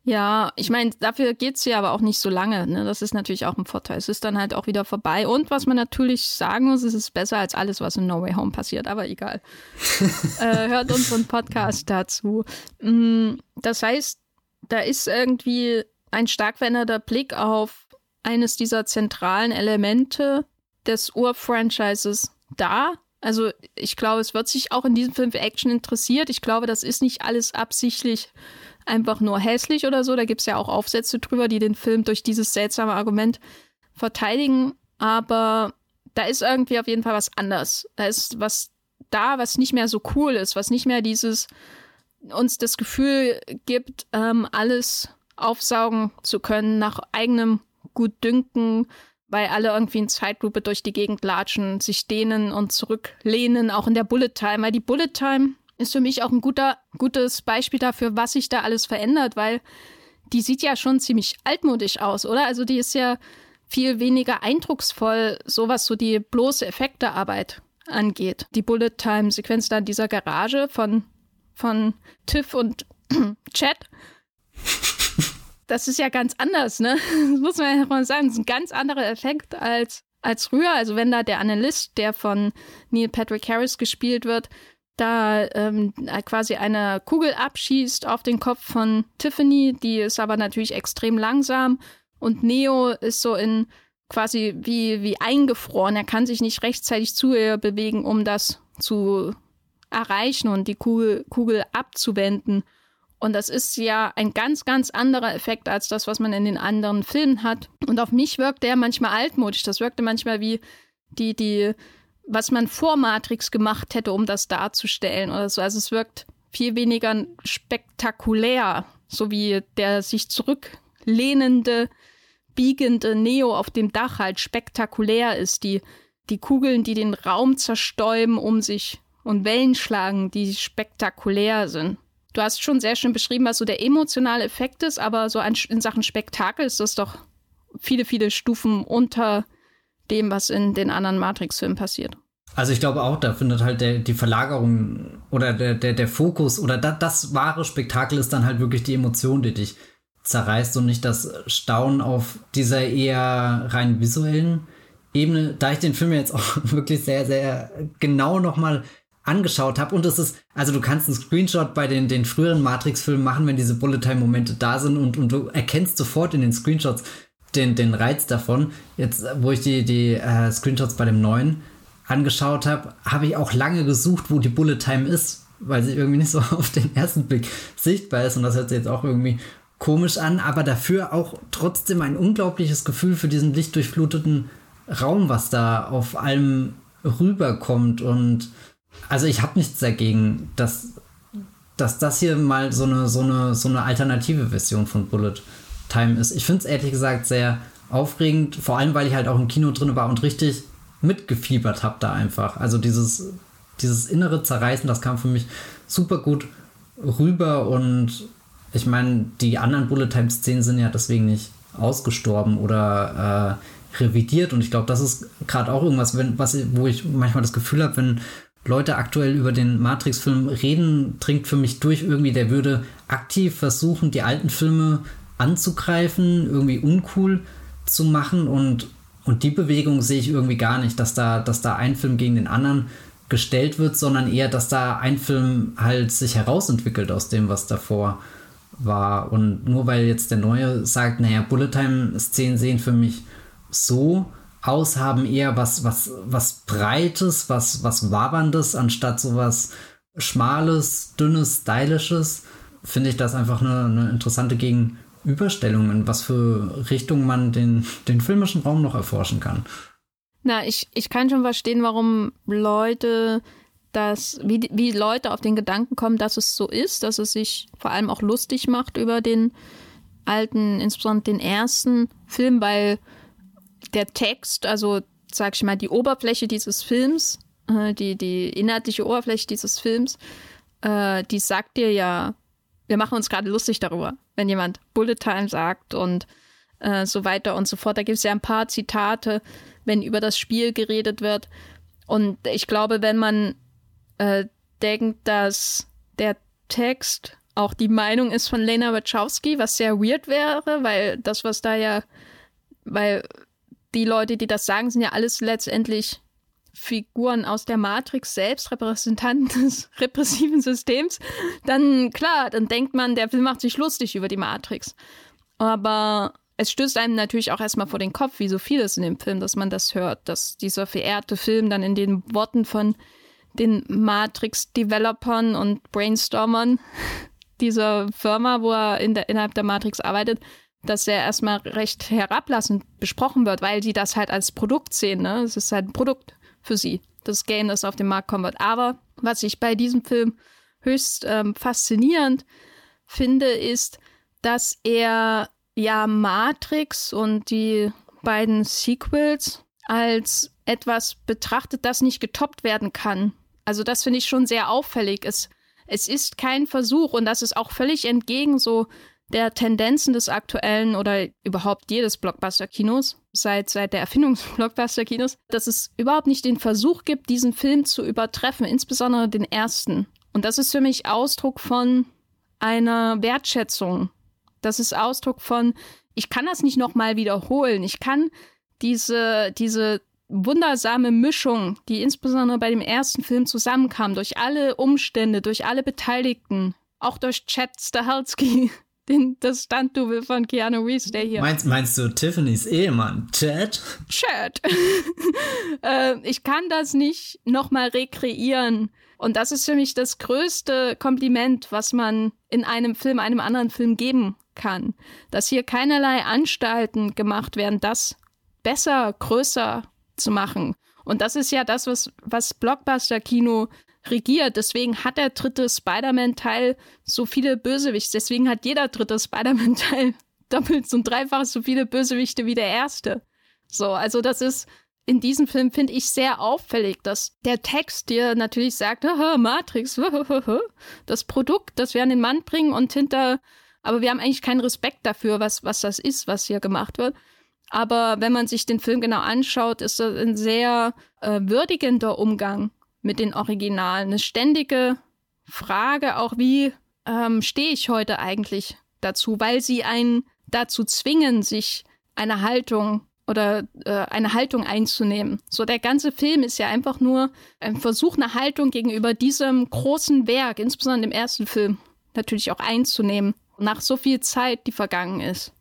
Ja, ich meine, dafür geht es ja aber auch nicht so lange. Ne? Das ist natürlich auch ein Vorteil. Es ist dann halt auch wieder vorbei. Und was man natürlich sagen muss, es ist besser als alles, was in No Way Home passiert. Aber egal. äh, hört unseren Podcast dazu. Mm, das heißt, da ist irgendwie ein stark veränderter Blick auf eines dieser zentralen Elemente des Ur-Franchises da. Also ich glaube, es wird sich auch in diesem Film für Action interessiert. Ich glaube, das ist nicht alles absichtlich einfach nur hässlich oder so. Da gibt es ja auch Aufsätze drüber, die den Film durch dieses seltsame Argument verteidigen. Aber da ist irgendwie auf jeden Fall was anders. Da ist was da, was nicht mehr so cool ist, was nicht mehr dieses uns das Gefühl gibt, ähm, alles aufsaugen zu können nach eigenem Gutdünken, weil alle irgendwie in Zeitlupe durch die Gegend latschen, sich dehnen und zurücklehnen, auch in der Bullet Time. Weil die Bullet Time ist für mich auch ein guter, gutes Beispiel dafür, was sich da alles verändert, weil die sieht ja schon ziemlich altmodisch aus, oder? Also die ist ja viel weniger eindrucksvoll, sowas so die bloße Effektearbeit angeht. Die Bullet Time Sequenz da in dieser Garage von, von Tiff und Chad. Das ist ja ganz anders, ne? Das muss man ja mal sagen. Das ist ein ganz anderer Effekt als, als früher. Also wenn da der Analyst, der von Neil Patrick Harris gespielt wird, da ähm, quasi eine Kugel abschießt auf den Kopf von Tiffany, die ist aber natürlich extrem langsam und Neo ist so in quasi wie, wie eingefroren. Er kann sich nicht rechtzeitig zu ihr bewegen, um das zu erreichen und die Kugel, Kugel abzuwenden. Und das ist ja ein ganz, ganz anderer Effekt als das, was man in den anderen Filmen hat. Und auf mich wirkte er manchmal altmodisch. Das wirkte manchmal wie die, die was man vor Matrix gemacht hätte, um das darzustellen oder so. Also es wirkt viel weniger spektakulär, so wie der sich zurücklehnende, biegende Neo auf dem Dach halt spektakulär ist. Die, die Kugeln, die den Raum zerstäuben um sich und Wellen schlagen, die spektakulär sind. Du hast schon sehr schön beschrieben, was so der emotionale Effekt ist, aber so in Sachen Spektakel ist das doch viele, viele Stufen unter dem, was in den anderen Matrix-Filmen passiert. Also ich glaube auch, da findet halt der, die Verlagerung oder der, der, der Fokus oder da, das wahre Spektakel ist dann halt wirklich die Emotion, die dich zerreißt und nicht das Staunen auf dieser eher rein visuellen Ebene. Da ich den Film jetzt auch wirklich sehr, sehr genau nochmal angeschaut habe und es ist, also du kannst einen Screenshot bei den, den früheren Matrix-Filmen machen, wenn diese Bullet-Time-Momente da sind und, und du erkennst sofort in den Screenshots, den, den Reiz davon. Jetzt, wo ich die, die äh, Screenshots bei dem neuen angeschaut habe, habe ich auch lange gesucht, wo die Bullet Time ist, weil sie irgendwie nicht so auf den ersten Blick sichtbar ist. Und das hört sich jetzt auch irgendwie komisch an, aber dafür auch trotzdem ein unglaubliches Gefühl für diesen lichtdurchfluteten Raum, was da auf allem rüberkommt. Und also ich habe nichts dagegen, dass, dass das hier mal so eine, so, eine, so eine alternative Version von Bullet Time ist. Ich finde es ehrlich gesagt sehr aufregend, vor allem weil ich halt auch im Kino drin war und richtig mitgefiebert habe da einfach. Also dieses, dieses innere Zerreißen, das kam für mich super gut rüber und ich meine, die anderen Bullet Time Szenen sind ja deswegen nicht ausgestorben oder äh, revidiert und ich glaube, das ist gerade auch irgendwas, wenn, was, wo ich manchmal das Gefühl habe, wenn Leute aktuell über den Matrix-Film reden, dringt für mich durch irgendwie, der würde aktiv versuchen, die alten Filme anzugreifen, irgendwie uncool zu machen und, und die Bewegung sehe ich irgendwie gar nicht, dass da, dass da ein Film gegen den anderen gestellt wird, sondern eher, dass da ein Film halt sich herausentwickelt aus dem, was davor war. Und nur weil jetzt der Neue sagt, naja, Bullet Time-Szenen sehen für mich so aus, haben eher was, was, was Breites, was, was Waberndes, anstatt sowas Schmales, Dünnes, Stylisches, finde ich das einfach eine, eine interessante Gegenüberstellung Überstellung, in was für Richtung man den, den filmischen Raum noch erforschen kann. Na, ich, ich kann schon verstehen, warum Leute das, wie, wie Leute auf den Gedanken kommen, dass es so ist, dass es sich vor allem auch lustig macht über den alten, insbesondere den ersten Film, weil der Text, also sag ich mal, die Oberfläche dieses Films, äh, die, die inhaltliche Oberfläche dieses Films, äh, die sagt dir ja wir machen uns gerade lustig darüber, wenn jemand Bullet Time sagt und äh, so weiter und so fort. Da gibt es ja ein paar Zitate, wenn über das Spiel geredet wird. Und ich glaube, wenn man äh, denkt, dass der Text auch die Meinung ist von Lena Wachowski, was sehr weird wäre, weil das, was da ja, weil die Leute, die das sagen, sind ja alles letztendlich Figuren aus der Matrix selbst, Repräsentanten des repressiven Systems, dann klar, dann denkt man, der Film macht sich lustig über die Matrix. Aber es stößt einem natürlich auch erstmal vor den Kopf, wie so vieles in dem Film, dass man das hört, dass dieser verehrte Film dann in den Worten von den Matrix-Developern und Brainstormern dieser Firma, wo er in der, innerhalb der Matrix arbeitet, dass er erstmal recht herablassend besprochen wird, weil die das halt als Produkt sehen. Ne? Es ist halt ein Produkt für sie, das Game, das auf den Markt kommen wird. Aber was ich bei diesem Film höchst ähm, faszinierend finde, ist, dass er ja Matrix und die beiden Sequels als etwas betrachtet, das nicht getoppt werden kann. Also das finde ich schon sehr auffällig. Es, es ist kein Versuch und das ist auch völlig entgegen so der Tendenzen des aktuellen oder überhaupt jedes Blockbuster-Kinos seit, seit der Erfindung des Blockbuster-Kinos, dass es überhaupt nicht den Versuch gibt, diesen Film zu übertreffen, insbesondere den ersten. Und das ist für mich Ausdruck von einer Wertschätzung. Das ist Ausdruck von, ich kann das nicht nochmal wiederholen. Ich kann diese, diese wundersame Mischung, die insbesondere bei dem ersten Film zusammenkam, durch alle Umstände, durch alle Beteiligten, auch durch Chad Stahelski, den, das Stunt-Double von Keanu Reeves, der hier. Meinst, meinst du Tiffany's Ehemann, Chad? Chad. äh, ich kann das nicht nochmal rekreieren. Und das ist für mich das größte Kompliment, was man in einem Film, einem anderen Film geben kann. Dass hier keinerlei Anstalten gemacht werden, das besser, größer zu machen. Und das ist ja das, was, was Blockbuster-Kino regiert. Deswegen hat der dritte Spider-Man-Teil so viele Bösewichte. Deswegen hat jeder dritte Spider-Man-Teil doppelt und dreifach so viele Bösewichte wie der erste. So, also das ist in diesem Film, finde ich, sehr auffällig, dass der Text dir natürlich sagt, Matrix, das Produkt, das wir an den Mann bringen und hinter, aber wir haben eigentlich keinen Respekt dafür, was, was das ist, was hier gemacht wird. Aber wenn man sich den Film genau anschaut, ist das ein sehr äh, würdigender Umgang mit den Originalen. Eine ständige Frage auch, wie ähm, stehe ich heute eigentlich dazu, weil sie einen dazu zwingen, sich eine Haltung oder äh, eine Haltung einzunehmen. So der ganze Film ist ja einfach nur ein Versuch, eine Haltung gegenüber diesem großen Werk, insbesondere im ersten Film, natürlich auch einzunehmen. Nach so viel Zeit, die vergangen ist.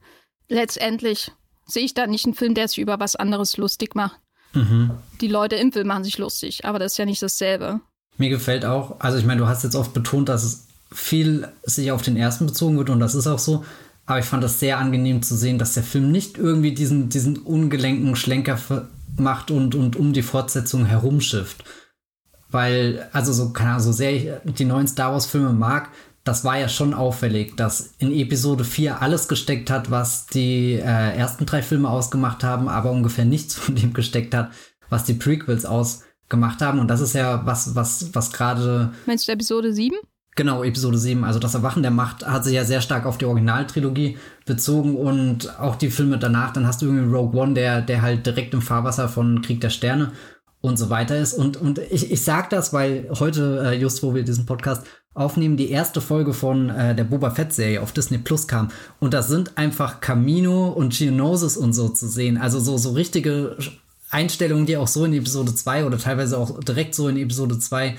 Letztendlich sehe ich da nicht einen Film, der sich über was anderes lustig macht. Mhm. Die Leute im Film machen sich lustig, aber das ist ja nicht dasselbe. Mir gefällt auch, also ich meine, du hast jetzt oft betont, dass es viel sich auf den ersten bezogen wird und das ist auch so. Aber ich fand das sehr angenehm zu sehen, dass der Film nicht irgendwie diesen, diesen ungelenken Schlenker macht und, und um die Fortsetzung herumschifft. Weil, also so, keine Ahnung, so sehr ich die neuen Star Wars-Filme mag, das war ja schon auffällig, dass in Episode 4 alles gesteckt hat, was die äh, ersten drei Filme ausgemacht haben, aber ungefähr nichts von dem gesteckt hat, was die Prequels ausgemacht haben. Und das ist ja was, was, was gerade. Meinst du Episode 7? Genau, Episode 7. Also das Erwachen der Macht hat sich ja sehr stark auf die Originaltrilogie bezogen und auch die Filme danach. Dann hast du irgendwie Rogue One, der, der halt direkt im Fahrwasser von Krieg der Sterne und so weiter ist. Und, und ich, ich sag das, weil heute, äh, just wo wir diesen Podcast aufnehmen, die erste Folge von äh, der Boba Fett-Serie auf Disney Plus kam. Und da sind einfach Camino und Geonosis und so zu sehen. Also so, so richtige Einstellungen, die auch so in Episode 2 oder teilweise auch direkt so in Episode 2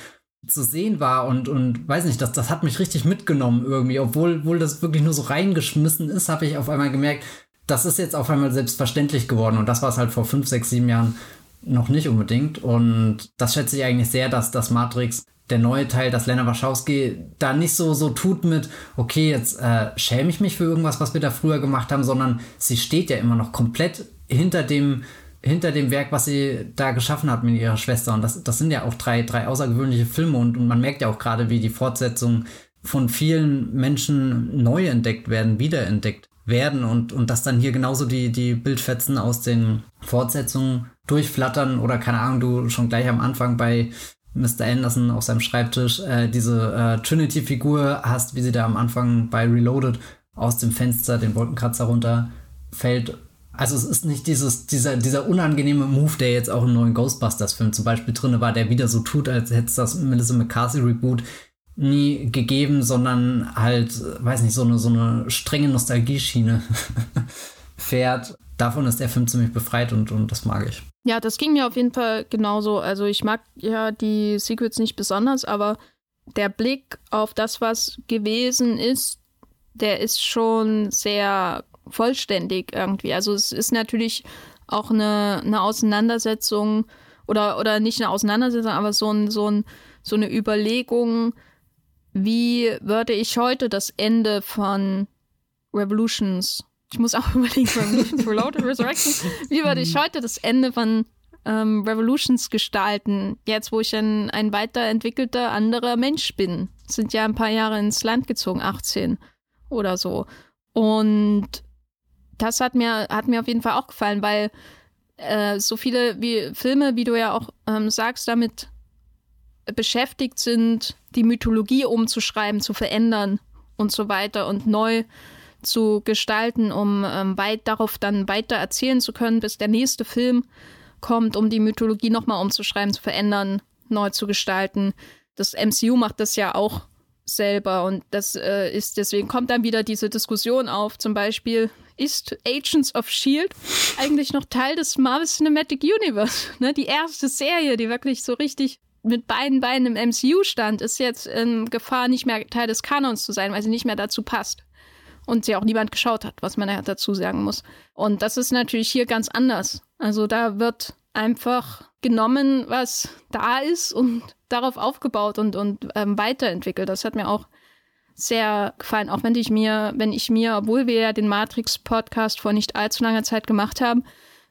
zu sehen war und, und weiß nicht, das, das hat mich richtig mitgenommen irgendwie. Obwohl, obwohl das wirklich nur so reingeschmissen ist, habe ich auf einmal gemerkt, das ist jetzt auf einmal selbstverständlich geworden. Und das war es halt vor 5, 6, 7 Jahren noch nicht unbedingt. Und das schätze ich eigentlich sehr, dass das Matrix der neue Teil, dass Lena Wachowski da nicht so, so tut mit, okay, jetzt äh, schäme ich mich für irgendwas, was wir da früher gemacht haben, sondern sie steht ja immer noch komplett hinter dem, hinter dem Werk, was sie da geschaffen hat mit ihrer Schwester. Und das, das sind ja auch drei, drei außergewöhnliche Filme und, und man merkt ja auch gerade, wie die Fortsetzungen von vielen Menschen neu entdeckt werden, wiederentdeckt werden und, und dass dann hier genauso die, die Bildfetzen aus den Fortsetzungen durchflattern oder keine Ahnung, du schon gleich am Anfang bei Mr. Anderson auf seinem Schreibtisch äh, diese äh, Trinity-Figur hast, wie sie da am Anfang bei Reloaded aus dem Fenster den Wolkenkratzer runterfällt. Also es ist nicht dieses, dieser, dieser unangenehme Move, der jetzt auch im neuen Ghostbusters-Film zum Beispiel drin war, der wieder so tut, als hätte es das Melissa McCarthy-Reboot nie gegeben, sondern halt, weiß nicht, so eine, so eine strenge Nostalgieschiene fährt. Davon ist der Film ziemlich befreit und, und das mag ich. Ja, das ging mir auf jeden Fall genauso. Also ich mag ja die Secrets nicht besonders, aber der Blick auf das, was gewesen ist, der ist schon sehr vollständig irgendwie. Also es ist natürlich auch eine, eine Auseinandersetzung oder, oder nicht eine Auseinandersetzung, aber so, ein, so, ein, so eine Überlegung, wie würde ich heute das Ende von Revolutions, ich muss auch überlegen, Reloaded, Resurrections, wie würde ich heute das Ende von ähm, Revolutions gestalten, jetzt wo ich ein, ein weiterentwickelter anderer Mensch bin. Sind ja ein paar Jahre ins Land gezogen, 18 oder so. Und das hat mir, hat mir auf jeden Fall auch gefallen, weil äh, so viele wie Filme, wie du ja auch ähm, sagst, damit beschäftigt sind, die Mythologie umzuschreiben, zu verändern und so weiter und neu zu gestalten, um ähm, weit darauf dann weiter erzählen zu können, bis der nächste Film kommt, um die Mythologie nochmal umzuschreiben, zu verändern, neu zu gestalten. Das MCU macht das ja auch selber und das äh, ist deswegen kommt dann wieder diese Diskussion auf. Zum Beispiel ist Agents of Shield eigentlich noch Teil des Marvel Cinematic Universe? Ne? Die erste Serie, die wirklich so richtig mit beiden Beinen im MCU stand, ist jetzt in Gefahr, nicht mehr Teil des Kanons zu sein, weil sie nicht mehr dazu passt. Und sie auch niemand geschaut hat, was man dazu sagen muss. Und das ist natürlich hier ganz anders. Also da wird einfach genommen, was da ist und darauf aufgebaut und, und ähm, weiterentwickelt. Das hat mir auch sehr gefallen, auch wenn ich mir, wenn ich mir, obwohl wir ja den Matrix-Podcast vor nicht allzu langer Zeit gemacht haben,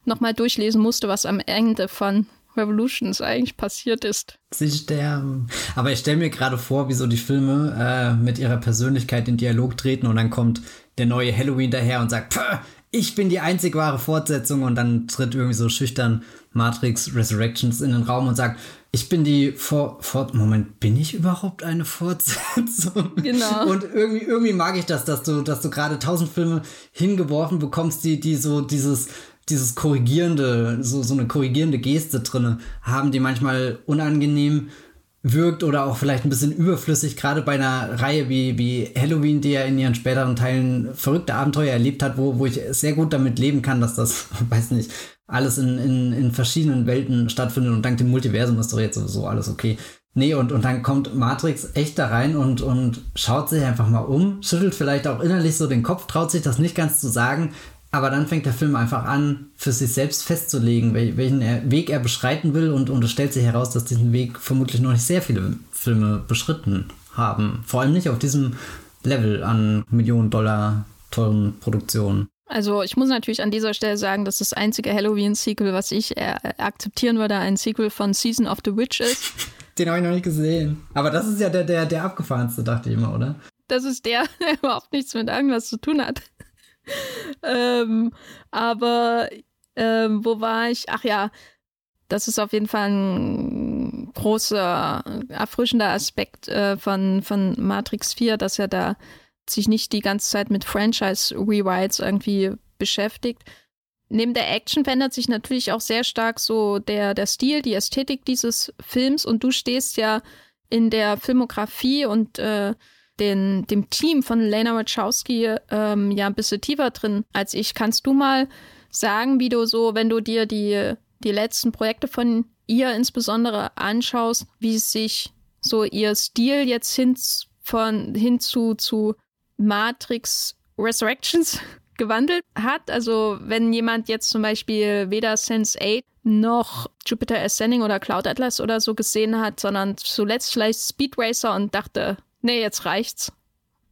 nochmal durchlesen musste, was am Ende von Revolutions eigentlich passiert ist. Sie sterben. Aber ich stelle mir gerade vor, wie so die Filme äh, mit ihrer Persönlichkeit in Dialog treten und dann kommt der neue Halloween daher und sagt, ich bin die einzig wahre Fortsetzung und dann tritt irgendwie so schüchtern Matrix Resurrections in den Raum und sagt, ich bin die Vor... Fort Moment, bin ich überhaupt eine Fortsetzung? Genau. Und irgendwie, irgendwie mag ich das, dass du, dass du gerade tausend Filme hingeworfen bekommst, die, die so dieses dieses korrigierende, so, so eine korrigierende Geste drin haben, die manchmal unangenehm wirkt oder auch vielleicht ein bisschen überflüssig, gerade bei einer Reihe wie, wie Halloween, die ja in ihren späteren Teilen verrückte Abenteuer erlebt hat, wo, wo ich sehr gut damit leben kann, dass das, weiß nicht, alles in, in, in verschiedenen Welten stattfindet und dank dem Multiversum ist doch jetzt sowieso alles okay. Nee, und, und dann kommt Matrix echt da rein und, und schaut sich einfach mal um, schüttelt vielleicht auch innerlich so den Kopf, traut sich das nicht ganz zu sagen, aber dann fängt der Film einfach an, für sich selbst festzulegen, welchen Weg er beschreiten will und, und es stellt sich heraus, dass diesen Weg vermutlich noch nicht sehr viele Filme beschritten haben. Vor allem nicht auf diesem Level an Millionen Dollar teuren Produktionen. Also ich muss natürlich an dieser Stelle sagen, dass das einzige Halloween-Sequel, was ich äh, akzeptieren würde, ein Sequel von Season of the Witch ist. Den habe ich noch nicht gesehen. Aber das ist ja der, der, der abgefahrenste, dachte ich immer, oder? Das ist der, der überhaupt nichts mit irgendwas zu tun hat. ähm, aber ähm, wo war ich? Ach ja, das ist auf jeden Fall ein großer, erfrischender Aspekt äh, von, von Matrix 4, dass er da sich nicht die ganze Zeit mit Franchise-Rewrites irgendwie beschäftigt. Neben der Action verändert sich natürlich auch sehr stark so der, der Stil, die Ästhetik dieses Films und du stehst ja in der Filmografie und äh, den, dem Team von Lena Wachowski ähm, ja ein bisschen tiefer drin als ich. Kannst du mal sagen, wie du so, wenn du dir die, die letzten Projekte von ihr insbesondere anschaust, wie sich so ihr Stil jetzt hin, von, hinzu zu Matrix Resurrections gewandelt hat? Also wenn jemand jetzt zum Beispiel weder Sense 8 noch Jupiter Ascending oder Cloud Atlas oder so gesehen hat, sondern zuletzt vielleicht Speed Racer und dachte, nee, jetzt reicht's.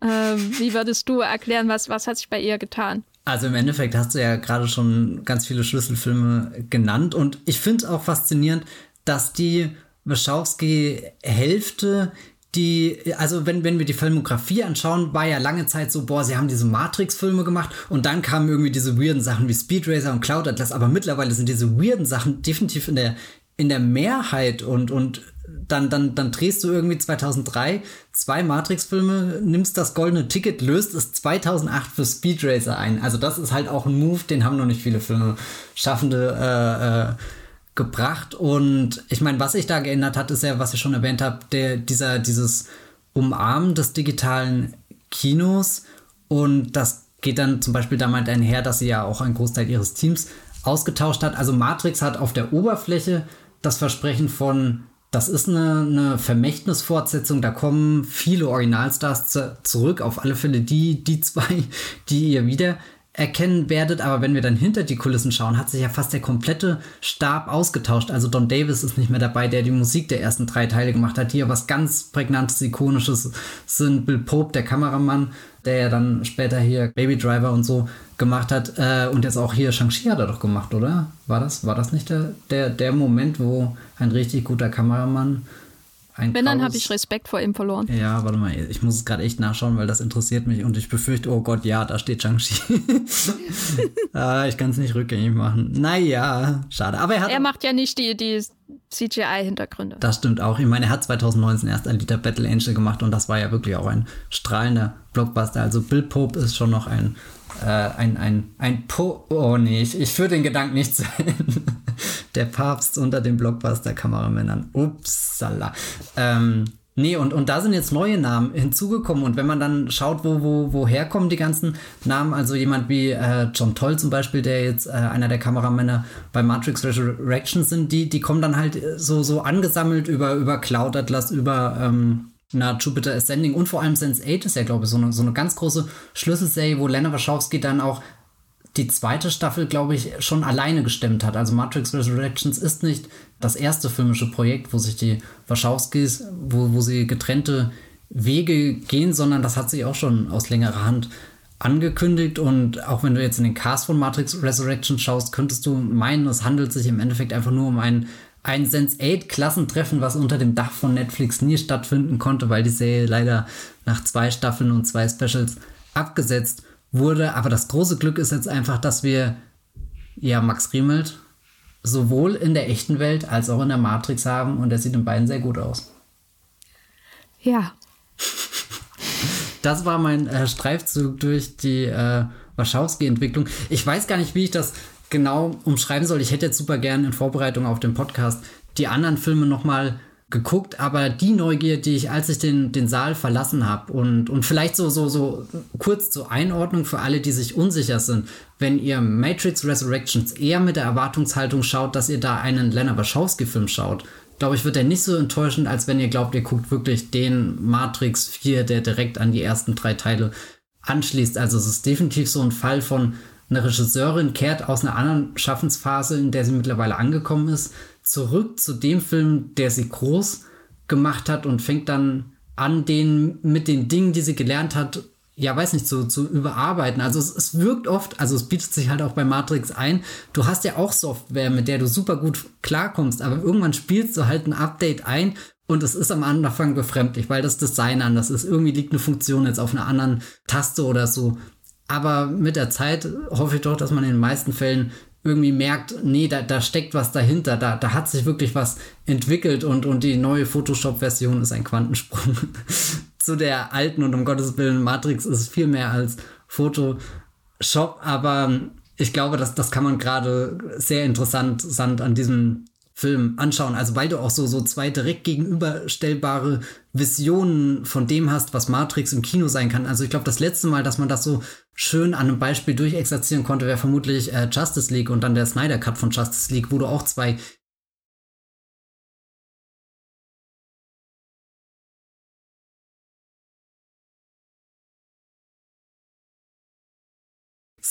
Ähm, wie würdest du erklären, was, was hat sich bei ihr getan? Also im Endeffekt hast du ja gerade schon ganz viele Schlüsselfilme genannt und ich finde auch faszinierend, dass die Wachowski-Hälfte die, also wenn, wenn wir die Filmografie anschauen, war ja lange Zeit so, boah, sie haben diese Matrix-Filme gemacht und dann kamen irgendwie diese weirden Sachen wie Speed Racer und Cloud Atlas, aber mittlerweile sind diese weirden Sachen definitiv in der, in der Mehrheit und, und dann, dann, dann drehst du irgendwie 2003 zwei Matrix-Filme, nimmst das goldene Ticket, löst es 2008 für Speed Racer ein. Also das ist halt auch ein Move, den haben noch nicht viele Filme Schaffende äh, äh, gebracht. Und ich meine, was sich da geändert hat, ist ja, was ich schon erwähnt habe, dieser, dieses Umarmen des digitalen Kinos. Und das geht dann zum Beispiel damit einher, dass sie ja auch einen Großteil ihres Teams ausgetauscht hat. Also Matrix hat auf der Oberfläche das Versprechen von, das ist eine, eine Vermächtnisfortsetzung, da kommen viele Originalstars zu, zurück, auf alle Fälle die, die zwei, die ihr wieder erkennen werdet, aber wenn wir dann hinter die Kulissen schauen, hat sich ja fast der komplette Stab ausgetauscht. Also Don Davis ist nicht mehr dabei, der die Musik der ersten drei Teile gemacht hat. Hier was ganz prägnantes, ikonisches sind Bill Pope, der Kameramann, der ja dann später hier Baby Driver und so gemacht hat. Äh, und jetzt auch hier Shang-Chi hat er doch gemacht, oder? War das, war das nicht der, der, der Moment, wo ein richtig guter Kameramann ein Wenn, dann habe ich Respekt vor ihm verloren. Ja, warte mal, ich muss es gerade echt nachschauen, weil das interessiert mich und ich befürchte, oh Gott, ja, da steht Shang-Chi. ah, ich kann es nicht rückgängig machen. Naja, schade. Aber er hat. Er macht ja nicht die, die CGI-Hintergründe. Das stimmt auch. Ich meine, er hat 2019 erst Alita Battle Angel gemacht und das war ja wirklich auch ein strahlender Blockbuster. Also Bill Pope ist schon noch ein äh, ein, ein, ein po Oh nee, ich, ich führe den Gedanken nicht zu Ende. Der Papst unter den Blockbuster-Kameramännern. Upsala. Ähm, nee, und, und da sind jetzt neue Namen hinzugekommen. Und wenn man dann schaut, wo, wo, woher kommen die ganzen Namen, also jemand wie äh, John Toll zum Beispiel, der jetzt äh, einer der Kameramänner bei Matrix Resurrections sind, die, die kommen dann halt so, so angesammelt über, über Cloud Atlas, über ähm, na, Jupiter Ascending und vor allem Sense8 ist ja, glaube ich, so eine, so eine ganz große Schlüsselserie, wo Lena Wachowski dann auch die zweite Staffel, glaube ich, schon alleine gestemmt hat. Also Matrix Resurrections ist nicht das erste filmische Projekt, wo sich die Wachowskis, wo, wo sie getrennte Wege gehen, sondern das hat sie auch schon aus längerer Hand angekündigt. Und auch wenn du jetzt in den Cast von Matrix Resurrections schaust, könntest du meinen, es handelt sich im Endeffekt einfach nur um einen ein Sense8-Klassentreffen, was unter dem Dach von Netflix nie stattfinden konnte, weil die Serie leider nach zwei Staffeln und zwei Specials abgesetzt wurde. Aber das große Glück ist jetzt einfach, dass wir ja Max Riemelt sowohl in der echten Welt als auch in der Matrix haben und der sieht in beiden sehr gut aus. Ja. Das war mein äh, Streifzug durch die äh, Wachowski-Entwicklung. Ich weiß gar nicht, wie ich das genau umschreiben soll. Ich hätte jetzt super gern in Vorbereitung auf den Podcast die anderen Filme nochmal geguckt, aber die Neugier, die ich, als ich den, den Saal verlassen habe und, und vielleicht so, so, so kurz zur Einordnung für alle, die sich unsicher sind, wenn ihr Matrix Resurrections eher mit der Erwartungshaltung schaut, dass ihr da einen Lena Wachowski-Film schaut, glaube ich, wird der nicht so enttäuschend, als wenn ihr glaubt, ihr guckt wirklich den Matrix 4, der direkt an die ersten drei Teile anschließt. Also es ist definitiv so ein Fall von eine Regisseurin kehrt aus einer anderen Schaffensphase, in der sie mittlerweile angekommen ist, zurück zu dem Film, der sie groß gemacht hat und fängt dann an, den mit den Dingen, die sie gelernt hat, ja, weiß nicht, zu, zu überarbeiten. Also es, es wirkt oft, also es bietet sich halt auch bei Matrix ein. Du hast ja auch Software, mit der du super gut klarkommst, aber irgendwann spielst du halt ein Update ein und es ist am Anfang befremdlich, weil das Design anders ist. Irgendwie liegt eine Funktion jetzt auf einer anderen Taste oder so. Aber mit der Zeit hoffe ich doch, dass man in den meisten Fällen irgendwie merkt, nee, da, da steckt was dahinter, da, da hat sich wirklich was entwickelt und, und die neue Photoshop-Version ist ein Quantensprung. Zu der alten und um Gottes Willen, Matrix ist viel mehr als Photoshop, aber ich glaube, dass das kann man gerade sehr interessant an diesem Film anschauen. Also weil du auch so, so zwei direkt gegenüberstellbare Visionen von dem hast, was Matrix im Kino sein kann. Also ich glaube, das letzte Mal, dass man das so schön an einem Beispiel durchexerzieren konnte, wäre vermutlich äh, Justice League und dann der Snyder Cut von Justice League, wo du auch zwei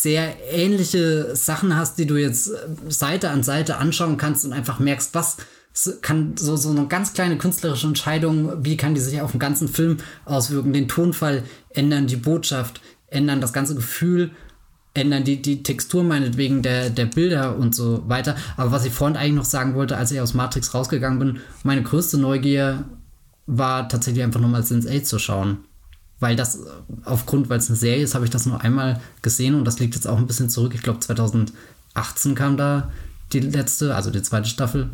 sehr ähnliche Sachen hast, die du jetzt äh, Seite an Seite anschauen kannst und einfach merkst, was kann so, so eine ganz kleine künstlerische Entscheidung, wie kann die sich auf den ganzen Film auswirken, den Tonfall ändern, die Botschaft ändern, das ganze Gefühl ändern, die, die Textur meinetwegen der, der Bilder und so weiter. Aber was ich vorhin eigentlich noch sagen wollte, als ich aus Matrix rausgegangen bin, meine größte Neugier war tatsächlich einfach nochmal Sense 8 zu schauen weil das aufgrund, weil es eine Serie ist, habe ich das nur einmal gesehen und das liegt jetzt auch ein bisschen zurück. Ich glaube 2018 kam da die letzte, also die zweite Staffel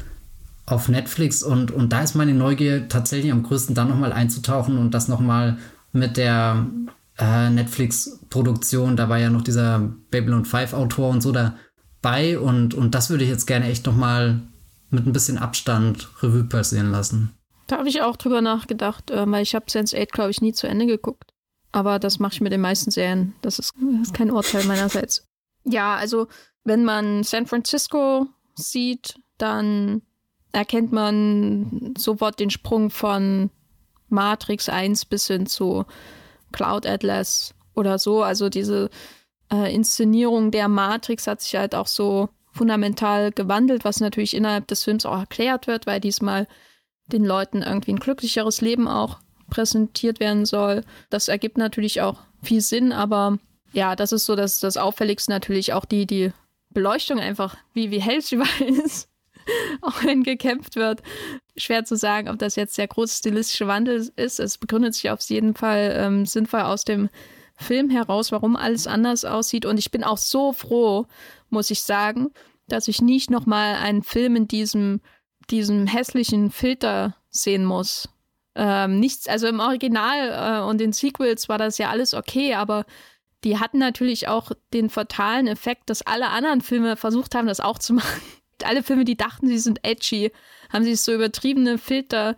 auf Netflix und, und da ist meine Neugier tatsächlich am größten, da nochmal einzutauchen und das nochmal mit der äh, Netflix-Produktion, da war ja noch dieser Babylon 5-Autor und so dabei und, und das würde ich jetzt gerne echt nochmal mit ein bisschen Abstand Revue passieren lassen. Da habe ich auch drüber nachgedacht, äh, weil ich habe Sense8, glaube ich, nie zu Ende geguckt. Aber das mache ich mit den meisten Serien. Das ist, das ist kein Urteil meinerseits. Ja, also wenn man San Francisco sieht, dann erkennt man sofort den Sprung von Matrix 1 bis hin zu Cloud Atlas oder so. Also diese äh, Inszenierung der Matrix hat sich halt auch so fundamental gewandelt, was natürlich innerhalb des Films auch erklärt wird, weil diesmal den Leuten irgendwie ein glücklicheres Leben auch präsentiert werden soll. Das ergibt natürlich auch viel Sinn, aber ja, das ist so das, das Auffälligste natürlich auch die, die Beleuchtung einfach, wie, wie hell sie überall ist. auch wenn gekämpft wird. Schwer zu sagen, ob das jetzt der große stilistische Wandel ist. Es begründet sich auf jeden Fall ähm, sinnvoll aus dem Film heraus, warum alles anders aussieht. Und ich bin auch so froh, muss ich sagen, dass ich nicht nochmal einen Film in diesem, diesem hässlichen Filter sehen muss. Ähm, nichts, also im Original äh, und den Sequels war das ja alles okay, aber die hatten natürlich auch den fatalen Effekt, dass alle anderen Filme versucht haben, das auch zu machen. Alle Filme, die dachten, sie sind edgy, haben sich so übertriebene Filter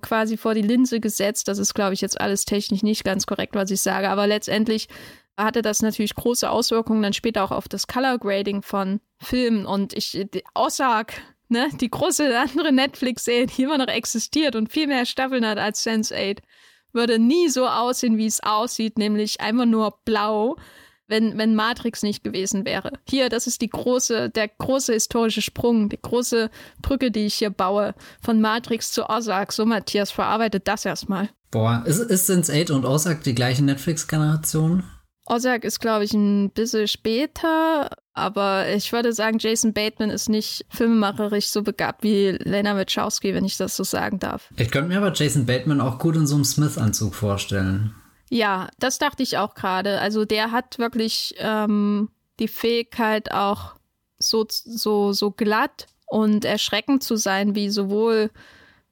quasi vor die Linse gesetzt. Das ist, glaube ich, jetzt alles technisch nicht ganz korrekt, was ich sage. Aber letztendlich hatte das natürlich große Auswirkungen dann später auch auf das Color Grading von Filmen. Und ich, aussag, ne, die große andere Netflix-Serie, die immer noch existiert und viel mehr Staffeln hat als Sense8, würde nie so aussehen, wie es aussieht, nämlich einfach nur blau, wenn, wenn Matrix nicht gewesen wäre. Hier, das ist die große, der große historische Sprung, die große Brücke, die ich hier baue, von Matrix zu Ozark. So, Matthias, verarbeitet das erstmal. Boah, ist, ist Sense8 und Ozark die gleiche Netflix-Generation? Ozark ist, glaube ich, ein bisschen später, aber ich würde sagen, Jason Bateman ist nicht filmemacherisch so begabt wie Lena Wachowski, wenn ich das so sagen darf. Ich könnte mir aber Jason Bateman auch gut in so einem Smith-Anzug vorstellen. Ja, das dachte ich auch gerade. Also der hat wirklich ähm, die Fähigkeit, auch so, so, so glatt und erschreckend zu sein, wie sowohl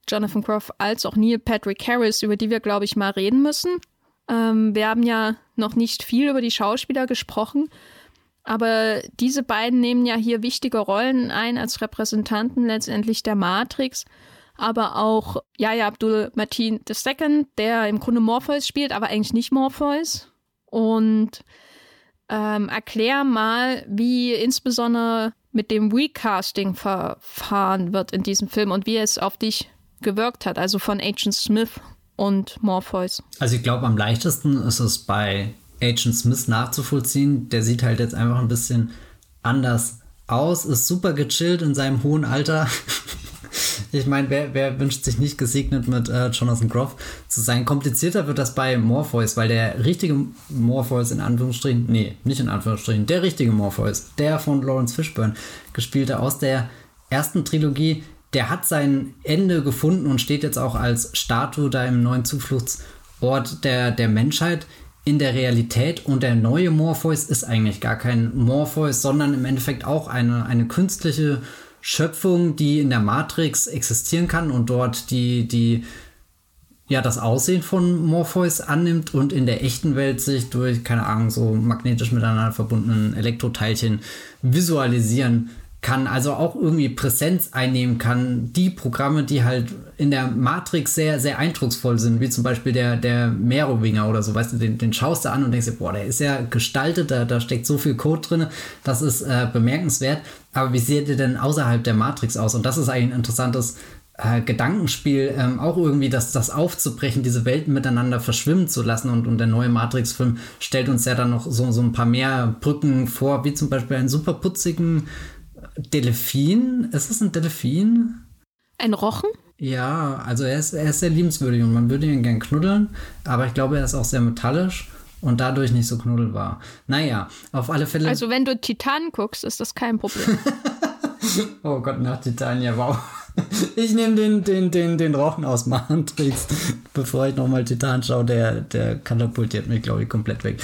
Jonathan Groff als auch Neil Patrick Harris, über die wir, glaube ich, mal reden müssen. Ähm, wir haben ja noch nicht viel über die Schauspieler gesprochen, aber diese beiden nehmen ja hier wichtige Rollen ein als Repräsentanten letztendlich der Matrix. Aber auch Yaya Abdul Mateen II, der im Grunde Morpheus spielt, aber eigentlich nicht Morpheus. Und ähm, erklär mal, wie insbesondere mit dem Recasting verfahren wird in diesem Film und wie es auf dich gewirkt hat, also von Agent Smith und Morpheus. Also ich glaube, am leichtesten ist es bei Agent Smith nachzuvollziehen. Der sieht halt jetzt einfach ein bisschen anders aus, ist super gechillt in seinem hohen Alter. ich meine, wer, wer, wünscht sich nicht gesegnet mit äh, Jonathan Groff zu sein? Komplizierter wird das bei Morpheus, weil der richtige Morpheus in Anführungsstrichen, nee, nicht in Anführungsstrichen, der richtige Morpheus, der von Lawrence Fishburne gespielte aus der ersten Trilogie, der hat sein Ende gefunden und steht jetzt auch als Statue da im neuen Zufluchtsort der, der Menschheit in der Realität und der neue Morpheus ist eigentlich gar kein Morpheus, sondern im Endeffekt auch eine, eine künstliche Schöpfung, die in der Matrix existieren kann und dort die, die ja, das Aussehen von Morpheus annimmt und in der echten Welt sich durch, keine Ahnung, so magnetisch miteinander verbundenen Elektroteilchen visualisieren kann, also auch irgendwie Präsenz einnehmen kann. Die Programme, die halt in der Matrix sehr, sehr eindrucksvoll sind, wie zum Beispiel der, der Merowinger oder so, weißt du, den, den schaust du an und denkst dir, boah, der ist ja gestaltet, da, da steckt so viel Code drin, das ist äh, bemerkenswert. Aber wie sieht der denn außerhalb der Matrix aus? Und das ist eigentlich ein interessantes äh, Gedankenspiel, ähm, auch irgendwie das, das aufzubrechen, diese Welten miteinander verschwimmen zu lassen. Und, und der neue Matrix-Film stellt uns ja dann noch so, so ein paar mehr Brücken vor, wie zum Beispiel einen super putzigen Delfin. Ist es ein Delfin? Ein Rochen? Ja, also er ist, er ist sehr liebenswürdig und man würde ihn gern knuddeln, aber ich glaube, er ist auch sehr metallisch und dadurch nicht so knuddelbar. Naja, auf alle Fälle. Also, wenn du Titan guckst, ist das kein Problem. oh Gott, nach Titan, ja, wow. Ich nehme den, den, den, den Rochen aus Matrix, bevor ich nochmal Titan schaue. Der, der katapultiert mich, glaube ich, komplett weg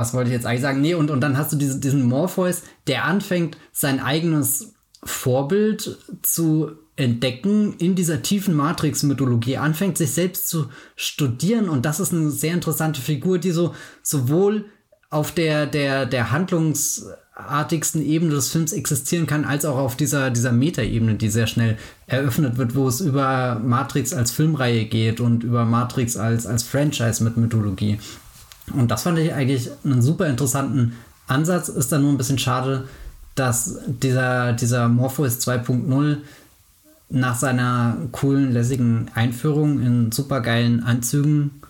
was wollte ich jetzt eigentlich sagen? Nee, und, und dann hast du diese, diesen Morpheus, der anfängt, sein eigenes Vorbild zu entdecken in dieser tiefen Matrix-Mythologie, anfängt sich selbst zu studieren und das ist eine sehr interessante Figur, die so sowohl auf der, der, der handlungsartigsten Ebene des Films existieren kann, als auch auf dieser, dieser Metaebene, die sehr schnell eröffnet wird, wo es über Matrix als Filmreihe geht und über Matrix als, als Franchise mit Mythologie. Und das fand ich eigentlich einen super interessanten Ansatz ist dann nur ein bisschen schade, dass dieser, dieser Morpheus 2.0 nach seiner coolen, lässigen Einführung in supergeilen Anzügen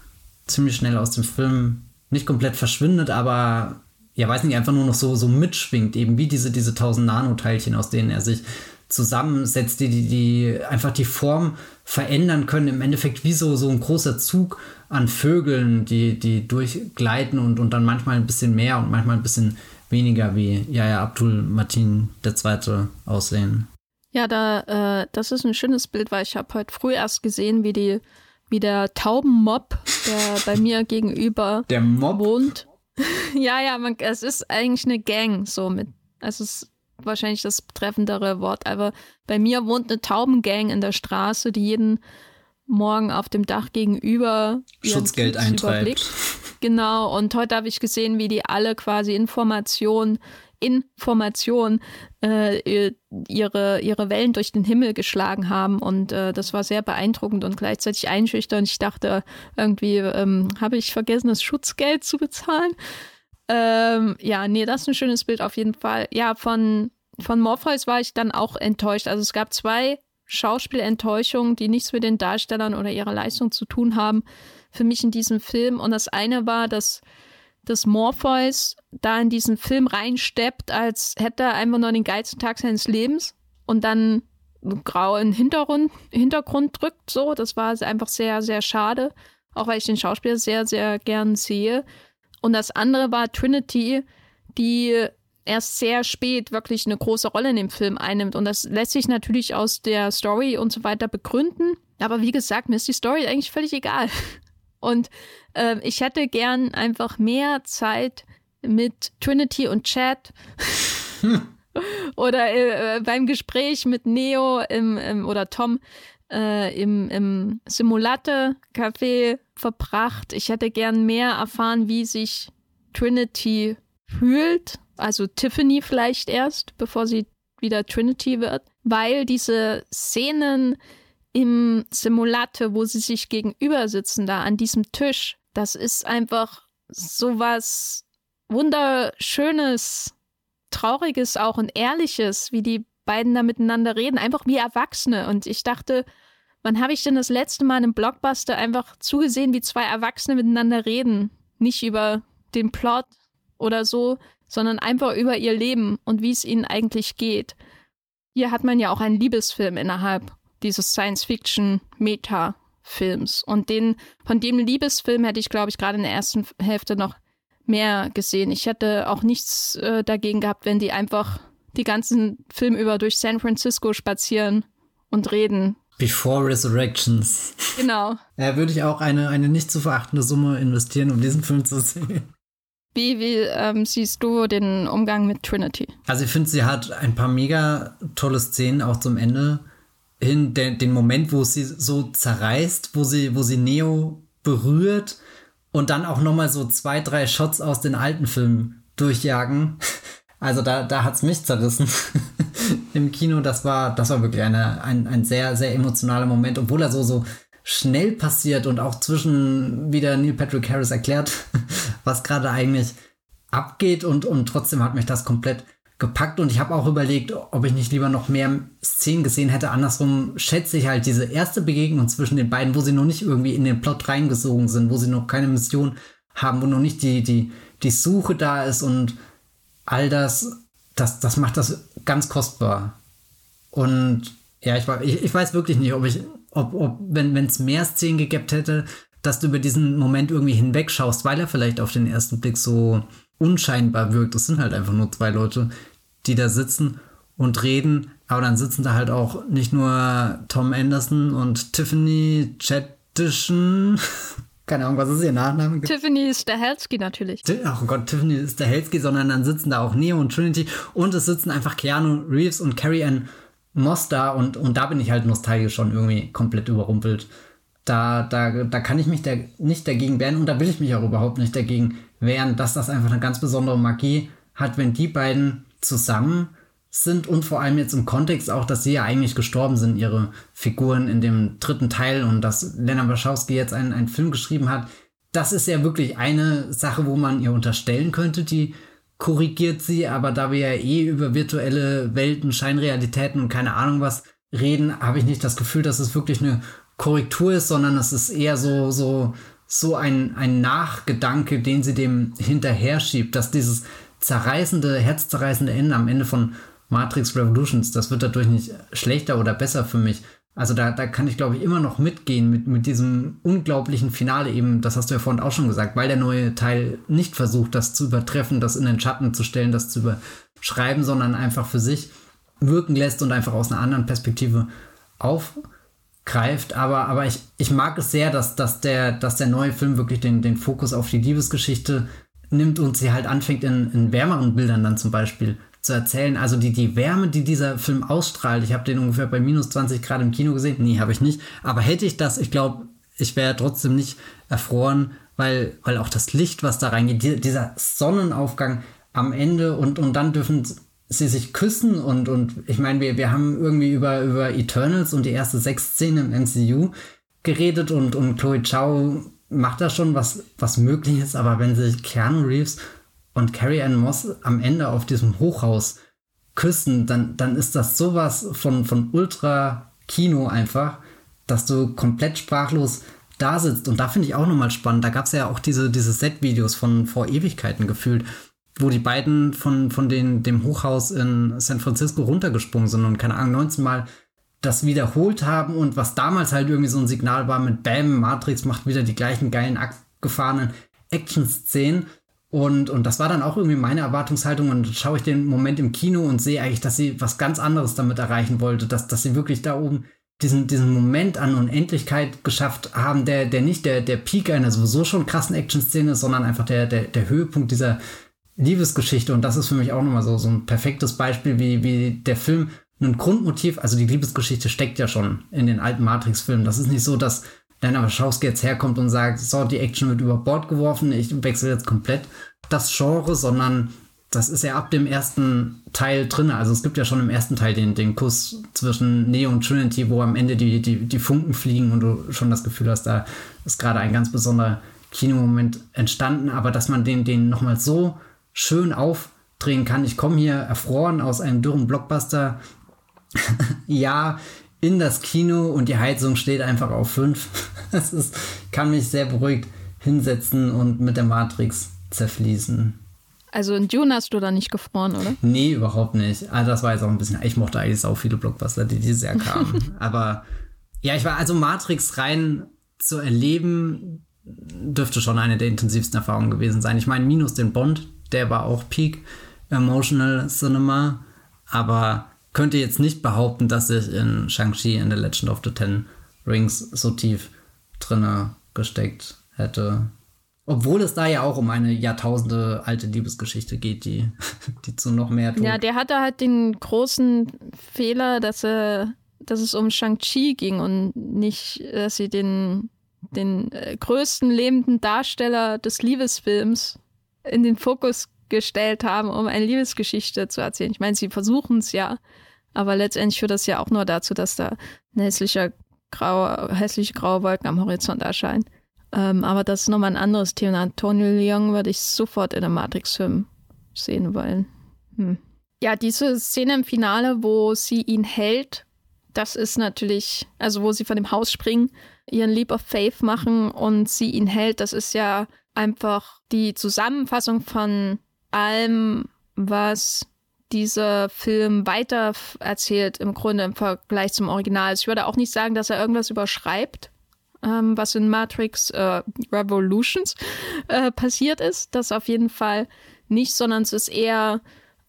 ziemlich schnell aus dem Film nicht komplett verschwindet, aber ja, weiß nicht, einfach nur noch so, so mitschwingt, eben wie diese, diese tausend Nanoteilchen, aus denen er sich zusammensetzt, die, die, die einfach die Form verändern können. Im Endeffekt wie so, so ein großer Zug an Vögeln, die, die durchgleiten und, und dann manchmal ein bisschen mehr und manchmal ein bisschen weniger wie Yaya Abdul Martin II. aussehen. Ja, da, äh, das ist ein schönes Bild, weil ich habe heute früh erst gesehen, wie die, wie der Taubenmob, der bei mir gegenüber der Mob? wohnt. ja, ja, man, es ist eigentlich eine Gang, so mit, es ist wahrscheinlich das treffendere Wort, aber bei mir wohnt eine Taubengang in der Straße, die jeden Morgen auf dem Dach gegenüber Schutzgeld eintreibt. Genau, und heute habe ich gesehen, wie die alle quasi Informationen Information äh, ihre, ihre Wellen durch den Himmel geschlagen haben. Und äh, das war sehr beeindruckend und gleichzeitig einschüchternd. Ich dachte, irgendwie ähm, habe ich vergessen, das Schutzgeld zu bezahlen. Ähm, ja, nee, das ist ein schönes Bild auf jeden Fall. Ja, von, von Morpheus war ich dann auch enttäuscht. Also es gab zwei Schauspielenttäuschungen, die nichts mit den Darstellern oder ihrer Leistung zu tun haben, für mich in diesem Film. Und das eine war, dass dass Morpheus da in diesen Film reinsteppt, als hätte er einfach nur den geilsten Tag seines Lebens und dann grau in Hintergrund, Hintergrund drückt. So, das war einfach sehr, sehr schade. Auch weil ich den Schauspieler sehr, sehr gern sehe. Und das andere war Trinity, die erst sehr spät wirklich eine große Rolle in dem Film einnimmt. Und das lässt sich natürlich aus der Story und so weiter begründen. Aber wie gesagt, mir ist die Story eigentlich völlig egal. Und äh, ich hätte gern einfach mehr Zeit mit Trinity und Chad. oder äh, beim Gespräch mit Neo im, im oder Tom äh, im, im Simulate-Café verbracht. Ich hätte gern mehr erfahren, wie sich Trinity fühlt. Also Tiffany vielleicht erst, bevor sie wieder Trinity wird. Weil diese Szenen im Simulate, wo sie sich gegenüber sitzen, da an diesem Tisch, das ist einfach sowas wunderschönes, trauriges auch und ehrliches, wie die beiden da miteinander reden, einfach wie Erwachsene. Und ich dachte, wann habe ich denn das letzte Mal im Blockbuster einfach zugesehen, wie zwei Erwachsene miteinander reden? Nicht über den Plot oder so, sondern einfach über ihr Leben und wie es ihnen eigentlich geht. Hier hat man ja auch einen Liebesfilm innerhalb dieses Science-Fiction-Meta-Films. Und den, von dem Liebesfilm hätte ich, glaube ich, gerade in der ersten Hälfte noch mehr gesehen. Ich hätte auch nichts äh, dagegen gehabt, wenn die einfach die ganzen Film über durch San Francisco spazieren und reden. Before Resurrections. Genau. Ja, würde ich auch eine, eine nicht zu verachtende Summe investieren, um diesen Film zu sehen. Wie, wie ähm, siehst du den Umgang mit Trinity? Also ich finde, sie hat ein paar mega tolle Szenen auch zum Ende hin den, den Moment, wo sie so zerreißt, wo sie, wo sie Neo berührt und dann auch nochmal so zwei, drei Shots aus den alten Filmen durchjagen. Also da, da hat's mich zerrissen im Kino. Das war, das war wirklich eine, ein, ein sehr, sehr emotionaler Moment, obwohl er so, so schnell passiert und auch zwischen wieder Neil Patrick Harris erklärt, was gerade eigentlich abgeht und, und trotzdem hat mich das komplett gepackt und ich habe auch überlegt, ob ich nicht lieber noch mehr Szenen gesehen hätte. Andersrum schätze ich halt diese erste Begegnung zwischen den beiden, wo sie noch nicht irgendwie in den Plot reingesogen sind, wo sie noch keine Mission haben, wo noch nicht die, die, die Suche da ist und all das, das, das macht das ganz kostbar. Und ja, ich, ich, ich weiß wirklich nicht, ob ich, ob, ob wenn es mehr Szenen gegeben hätte, dass du über diesen Moment irgendwie hinwegschaust, weil er vielleicht auf den ersten Blick so unscheinbar wirkt. Es sind halt einfach nur zwei Leute, die da sitzen und reden, aber dann sitzen da halt auch nicht nur Tom Anderson und Tiffany Chatischen. Keine Ahnung, was ist ihr Nachname? Tiffany Stahelski natürlich. Ach oh Gott, Tiffany Stahelski, sondern dann sitzen da auch Neo und Trinity und es sitzen einfach Keanu Reeves und Carrie Ann Da und, und da bin ich halt nostalgisch schon irgendwie komplett überrumpelt. Da, da, da kann ich mich da nicht dagegen wehren und da will ich mich auch überhaupt nicht dagegen wehren, dass das einfach eine ganz besondere Magie hat, wenn die beiden zusammen sind und vor allem jetzt im Kontext auch, dass sie ja eigentlich gestorben sind, ihre Figuren in dem dritten Teil und dass Lena Wachowski jetzt einen, einen Film geschrieben hat. Das ist ja wirklich eine Sache, wo man ihr unterstellen könnte, die korrigiert sie, aber da wir ja eh über virtuelle Welten, Scheinrealitäten und keine Ahnung was reden, habe ich nicht das Gefühl, dass es wirklich eine Korrektur ist, sondern es ist eher so, so, so ein, ein Nachgedanke, den sie dem hinterher schiebt, dass dieses zerreißende, herzzerreißende Ende am Ende von Matrix Revolutions, das wird dadurch nicht schlechter oder besser für mich. Also da, da kann ich, glaube ich, immer noch mitgehen mit, mit diesem unglaublichen Finale eben, das hast du ja vorhin auch schon gesagt, weil der neue Teil nicht versucht, das zu übertreffen, das in den Schatten zu stellen, das zu überschreiben, sondern einfach für sich wirken lässt und einfach aus einer anderen Perspektive aufgreift. Aber, aber ich, ich mag es sehr, dass, dass, der, dass der neue Film wirklich den, den Fokus auf die Liebesgeschichte nimmt und sie halt anfängt in, in wärmeren Bildern dann zum Beispiel zu erzählen. Also die, die Wärme, die dieser Film ausstrahlt, ich habe den ungefähr bei minus 20 Grad im Kino gesehen. Nee, habe ich nicht. Aber hätte ich das, ich glaube, ich wäre trotzdem nicht erfroren, weil, weil auch das Licht, was da reingeht, die, dieser Sonnenaufgang am Ende und, und dann dürfen sie sich küssen und, und ich meine, wir, wir haben irgendwie über, über Eternals und die erste sechs Szenen im MCU geredet und, und Chloe Chow macht da schon was, was möglich ist, aber wenn sich Keanu Reeves und Carrie Ann Moss am Ende auf diesem Hochhaus küssen, dann, dann ist das sowas von, von Ultra-Kino einfach, dass du komplett sprachlos da sitzt. Und da finde ich auch nochmal spannend. Da gab es ja auch diese, diese Set-Videos von vor Ewigkeiten gefühlt, wo die beiden von, von den, dem Hochhaus in San Francisco runtergesprungen sind und keine Ahnung, 19 Mal das wiederholt haben und was damals halt irgendwie so ein Signal war mit Bam, Matrix macht wieder die gleichen geilen, abgefahrenen Action-Szenen und, und das war dann auch irgendwie meine Erwartungshaltung. Und schaue ich den Moment im Kino und sehe eigentlich, dass sie was ganz anderes damit erreichen wollte, dass, dass sie wirklich da oben diesen, diesen Moment an Unendlichkeit geschafft haben, der, der nicht der, der Peak einer sowieso schon krassen Action-Szene ist, sondern einfach der, der, der Höhepunkt dieser Liebesgeschichte. Und das ist für mich auch nochmal so, so ein perfektes Beispiel, wie, wie der Film ein Grundmotiv, also die Liebesgeschichte steckt ja schon in den alten Matrix-Filmen. Das ist nicht so, dass Lana Wachowski jetzt herkommt und sagt, so, die Action wird über Bord geworfen, ich wechsle jetzt komplett das Genre, sondern das ist ja ab dem ersten Teil drin. Also es gibt ja schon im ersten Teil den, den Kuss zwischen Neo und Trinity, wo am Ende die, die, die Funken fliegen und du schon das Gefühl hast, da ist gerade ein ganz besonderer Kinomoment entstanden. Aber dass man den, den nochmal so schön aufdrehen kann. Ich komme hier erfroren aus einem dürren Blockbuster. ja, in das Kino und die Heizung steht einfach auf 5. Das ist, kann mich sehr beruhigt hinsetzen und mit der Matrix zerfließen. Also in Dune hast du da nicht gefroren, oder? Nee, überhaupt nicht. Also das war jetzt auch ein bisschen, ich mochte eigentlich auch viele Blockbuster, die dieses Jahr kamen. Aber ja, ich war also Matrix rein zu erleben, dürfte schon eine der intensivsten Erfahrungen gewesen sein. Ich meine, minus den Bond, der war auch Peak Emotional Cinema, aber könnte jetzt nicht behaupten, dass ich in Shang-Chi in The Legend of the Ten Rings so tief drinne gesteckt hätte. Obwohl es da ja auch um eine Jahrtausende alte Liebesgeschichte geht, die, die zu noch mehr tut. Ja, der hatte halt den großen Fehler, dass er, dass es um Shang-Chi ging und nicht, dass sie den, den äh, größten lebenden Darsteller des Liebesfilms in den Fokus gestellt haben, um eine Liebesgeschichte zu erzählen. Ich meine, sie versuchen es ja, aber letztendlich führt das ja auch nur dazu, dass da ein graue, hässliche graue Wolken am Horizont erscheinen. Ähm, aber das ist nochmal ein anderes Thema. Antonio Leung würde ich sofort in einem Matrix-Film sehen wollen. Hm. Ja, diese Szene im Finale, wo sie ihn hält, das ist natürlich, also wo sie von dem Haus springen, ihren Leap of Faith machen und sie ihn hält, das ist ja einfach die Zusammenfassung von allem, was dieser Film weiter erzählt, im Grunde im Vergleich zum Original. Ich würde auch nicht sagen, dass er irgendwas überschreibt, ähm, was in Matrix äh, Revolutions äh, passiert ist. Das auf jeden Fall nicht, sondern es ist eher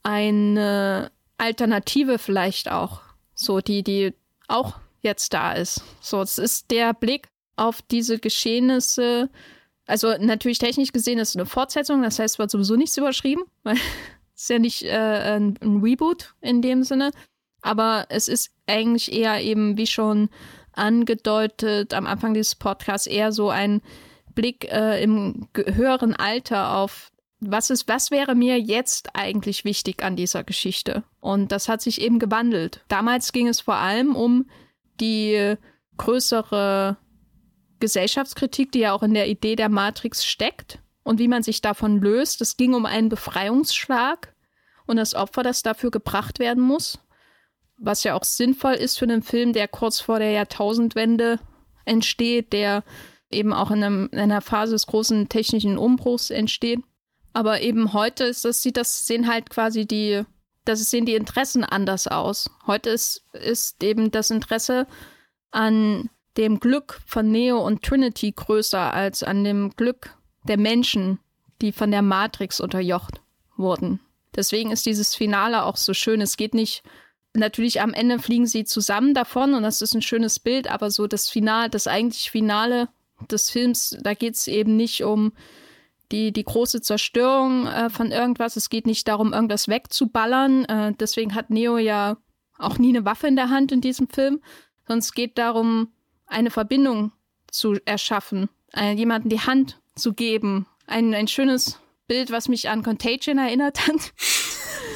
eine Alternative vielleicht auch, so die, die auch jetzt da ist. So, es ist der Blick auf diese Geschehnisse. Also natürlich technisch gesehen ist es eine Fortsetzung, das heißt, es wird sowieso nichts überschrieben, weil ist ja nicht äh, ein, ein Reboot in dem Sinne, aber es ist eigentlich eher eben, wie schon angedeutet am Anfang dieses Podcasts, eher so ein Blick äh, im höheren Alter auf was ist, was wäre mir jetzt eigentlich wichtig an dieser Geschichte? Und das hat sich eben gewandelt. Damals ging es vor allem um die größere Gesellschaftskritik, die ja auch in der Idee der Matrix steckt. und wie man sich davon löst. Es ging um einen Befreiungsschlag und das Opfer, das dafür gebracht werden muss. Was ja auch sinnvoll ist für einen Film, der kurz vor der Jahrtausendwende entsteht, der eben auch in, einem, in einer Phase des großen technischen Umbruchs entsteht. Aber eben heute ist das, sieht das, sehen halt quasi die, das sehen die Interessen anders aus. Heute ist, ist eben das Interesse an dem Glück von Neo und Trinity größer als an dem Glück der Menschen, die von der Matrix unterjocht wurden. Deswegen ist dieses Finale auch so schön. Es geht nicht, natürlich am Ende fliegen sie zusammen davon und das ist ein schönes Bild, aber so das Finale, das eigentliche Finale des Films, da geht es eben nicht um die, die große Zerstörung äh, von irgendwas. Es geht nicht darum, irgendwas wegzuballern. Äh, deswegen hat Neo ja auch nie eine Waffe in der Hand in diesem Film. Sonst geht darum, eine Verbindung zu erschaffen, äh, jemanden die Hand zu geben. Ein, ein schönes Bild, was mich an Contagion erinnert hat.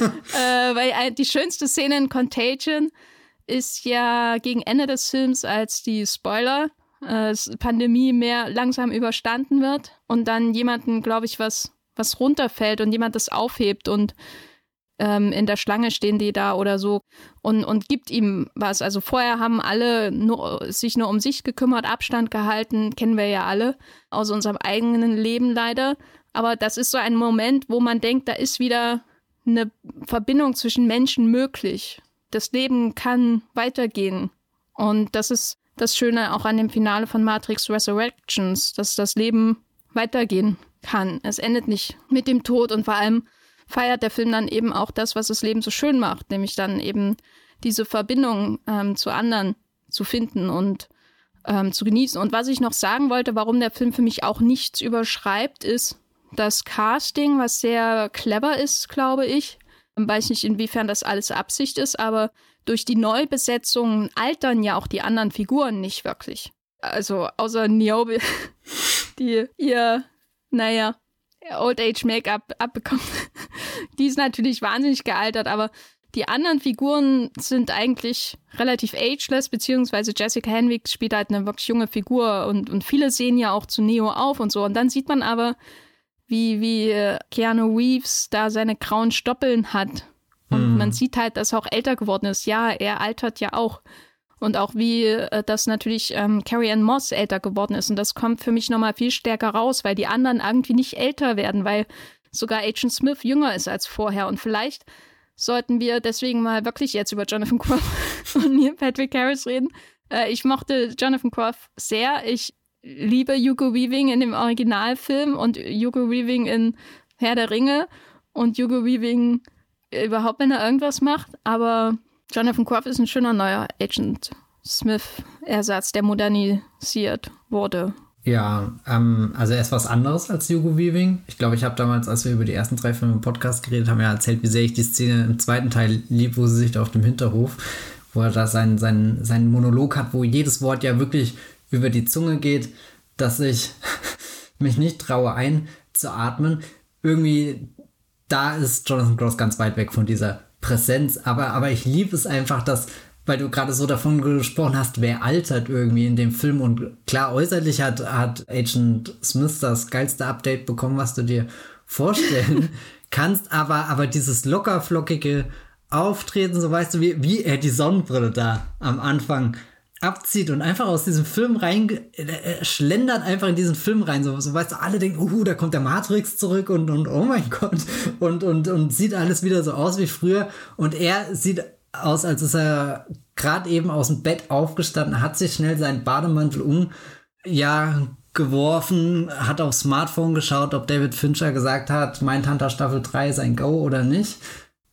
äh, weil die schönste Szene in Contagion ist ja gegen Ende des Films, als die Spoiler, äh, Pandemie mehr langsam überstanden wird und dann jemanden, glaube ich, was, was runterfällt und jemand das aufhebt und ähm, in der Schlange stehen die da oder so und, und gibt ihm was. Also vorher haben alle nur, sich nur um sich gekümmert, Abstand gehalten, kennen wir ja alle aus unserem eigenen Leben leider. Aber das ist so ein Moment, wo man denkt, da ist wieder eine Verbindung zwischen Menschen möglich. Das Leben kann weitergehen. Und das ist das Schöne auch an dem Finale von Matrix Resurrections, dass das Leben weitergehen kann. Es endet nicht mit dem Tod und vor allem feiert der Film dann eben auch das, was das Leben so schön macht, nämlich dann eben diese Verbindung ähm, zu anderen zu finden und ähm, zu genießen. Und was ich noch sagen wollte, warum der Film für mich auch nichts überschreibt, ist das Casting, was sehr clever ist, glaube ich. Ich weiß nicht, inwiefern das alles Absicht ist, aber durch die Neubesetzung altern ja auch die anderen Figuren nicht wirklich. Also außer Niobe, die ihr, naja, Old Age Make-up abbekommt. die ist natürlich wahnsinnig gealtert, aber die anderen Figuren sind eigentlich relativ ageless, beziehungsweise Jessica Henwick spielt halt eine wirklich junge Figur und, und viele sehen ja auch zu Neo auf und so. Und dann sieht man aber, wie, wie äh, Keanu Reeves da seine grauen Stoppeln hat. Und mhm. man sieht halt, dass er auch älter geworden ist. Ja, er altert ja auch. Und auch wie äh, das natürlich ähm, Carrie Ann Moss älter geworden ist. Und das kommt für mich nochmal viel stärker raus, weil die anderen irgendwie nicht älter werden, weil sogar Agent Smith jünger ist als vorher. Und vielleicht sollten wir deswegen mal wirklich jetzt über Jonathan Groff und Neil Patrick Harris reden. Äh, ich mochte Jonathan Groff sehr. Ich liebe Hugo Weaving in dem Originalfilm und Hugo Weaving in Herr der Ringe und Hugo Weaving überhaupt, wenn er irgendwas macht. Aber Jonathan Groff ist ein schöner neuer Agent Smith-Ersatz, der modernisiert wurde. Ja, ähm, also er ist was anderes als Hugo Weaving. Ich glaube, ich habe damals, als wir über die ersten drei Filme im Podcast geredet haben, ja erzählt, wie sehr ich die Szene im zweiten Teil lieb, wo sie sich da auf dem Hinterhof, wo er da seinen, seinen, seinen Monolog hat, wo jedes Wort ja wirklich über die Zunge geht, dass ich mich nicht traue einzuatmen. Irgendwie, da ist Jonathan Gross ganz weit weg von dieser Präsenz, aber, aber ich liebe es einfach, dass weil du gerade so davon gesprochen hast, wer altert irgendwie in dem Film und klar, äußerlich hat, hat Agent Smith das geilste Update bekommen, was du dir vorstellen kannst, aber, aber dieses lockerflockige Auftreten, so weißt du, wie, wie er die Sonnenbrille da am Anfang abzieht und einfach aus diesem Film rein, er schlendert einfach in diesen Film rein, so, so weißt du, alle denken, uh, da kommt der Matrix zurück und, und oh mein Gott, und, und, und sieht alles wieder so aus wie früher und er sieht aus, als ist er gerade eben aus dem Bett aufgestanden, hat sich schnell seinen Bademantel um, ja, geworfen, hat aufs Smartphone geschaut, ob David Fincher gesagt hat, Mindhunter Staffel 3 ist ein Go oder nicht.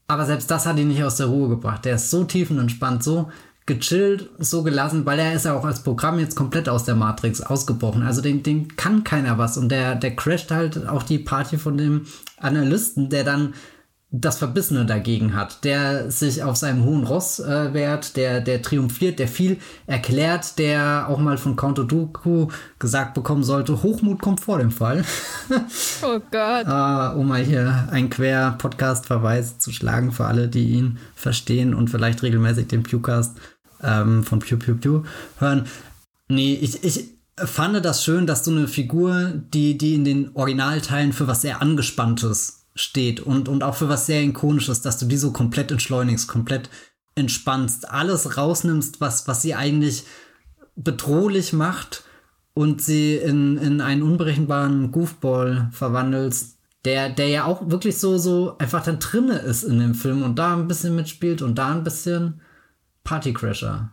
Aber selbst das hat ihn nicht aus der Ruhe gebracht. Der ist so tiefenentspannt, so gechillt, so gelassen, weil er ist ja auch als Programm jetzt komplett aus der Matrix ausgebrochen. Also dem, dem kann keiner was. Und der, der crasht halt auch die Party von dem Analysten, der dann das Verbissene dagegen hat, der sich auf seinem hohen Ross äh, wehrt, der, der triumphiert, der viel erklärt, der auch mal von Count Dooku gesagt bekommen sollte, Hochmut kommt vor dem Fall. oh Gott. äh, um mal hier einen Quer-Podcast-Verweis zu schlagen für alle, die ihn verstehen und vielleicht regelmäßig den Pewcast ähm, von Pew Pew Pew hören. Nee, ich, ich, fand das schön, dass du eine Figur, die, die in den Originalteilen für was sehr Angespanntes steht und, und auch für was sehr Ikonisches, dass du die so komplett entschleunigst, komplett entspannst, alles rausnimmst, was, was sie eigentlich bedrohlich macht und sie in, in einen unberechenbaren Goofball verwandelst, der, der ja auch wirklich so, so einfach dann drinne ist in dem Film und da ein bisschen mitspielt und da ein bisschen Partycrasher.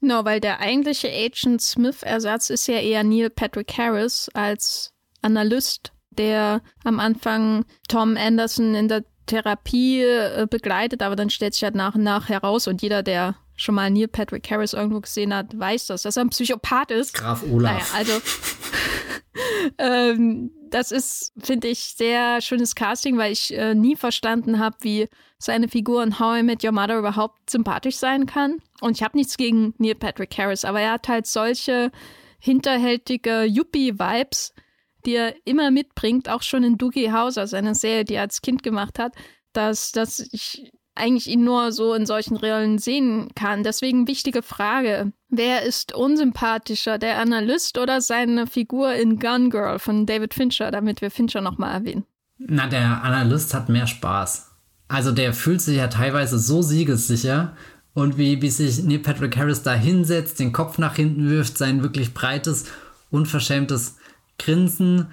Genau, weil der eigentliche Agent Smith-Ersatz ist ja eher Neil Patrick Harris als Analyst, der am Anfang Tom Anderson in der Therapie äh, begleitet, aber dann stellt sich halt nach und nach heraus und jeder, der schon mal Neil Patrick Harris irgendwo gesehen hat, weiß das, dass er ein Psychopath ist. Graf Olaf. Naja, also ähm, das ist, finde ich, sehr schönes Casting, weil ich äh, nie verstanden habe, wie seine Figur in How I Met Your Mother überhaupt sympathisch sein kann. Und ich habe nichts gegen Neil Patrick Harris, aber er hat halt solche hinterhältige Yuppie-Vibes, die er immer mitbringt, auch schon in Doogie House, also eine Serie, die er als Kind gemacht hat, dass, dass ich eigentlich ihn nur so in solchen Rollen sehen kann. Deswegen wichtige Frage. Wer ist unsympathischer, der Analyst oder seine Figur in Gun Girl von David Fincher, damit wir Fincher nochmal erwähnen? Na, der Analyst hat mehr Spaß. Also der fühlt sich ja teilweise so siegessicher und wie, wie sich Neil Patrick Harris da hinsetzt, den Kopf nach hinten wirft, sein wirklich breites, unverschämtes Grinsen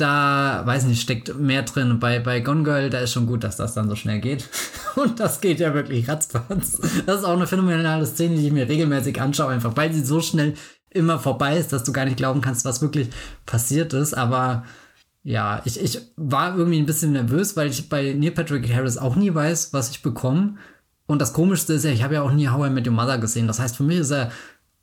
da, weiß nicht, steckt mehr drin. Bei, bei Gone Girl, da ist schon gut, dass das dann so schnell geht. Und das geht ja wirklich ratzfatz. Das ist auch eine phänomenale Szene, die ich mir regelmäßig anschaue, einfach weil sie so schnell immer vorbei ist, dass du gar nicht glauben kannst, was wirklich passiert ist. Aber ja, ich, ich war irgendwie ein bisschen nervös, weil ich bei Neil Patrick Harris auch nie weiß, was ich bekomme. Und das Komischste ist ja, ich habe ja auch nie How I Met Your Mother gesehen. Das heißt, für mich ist er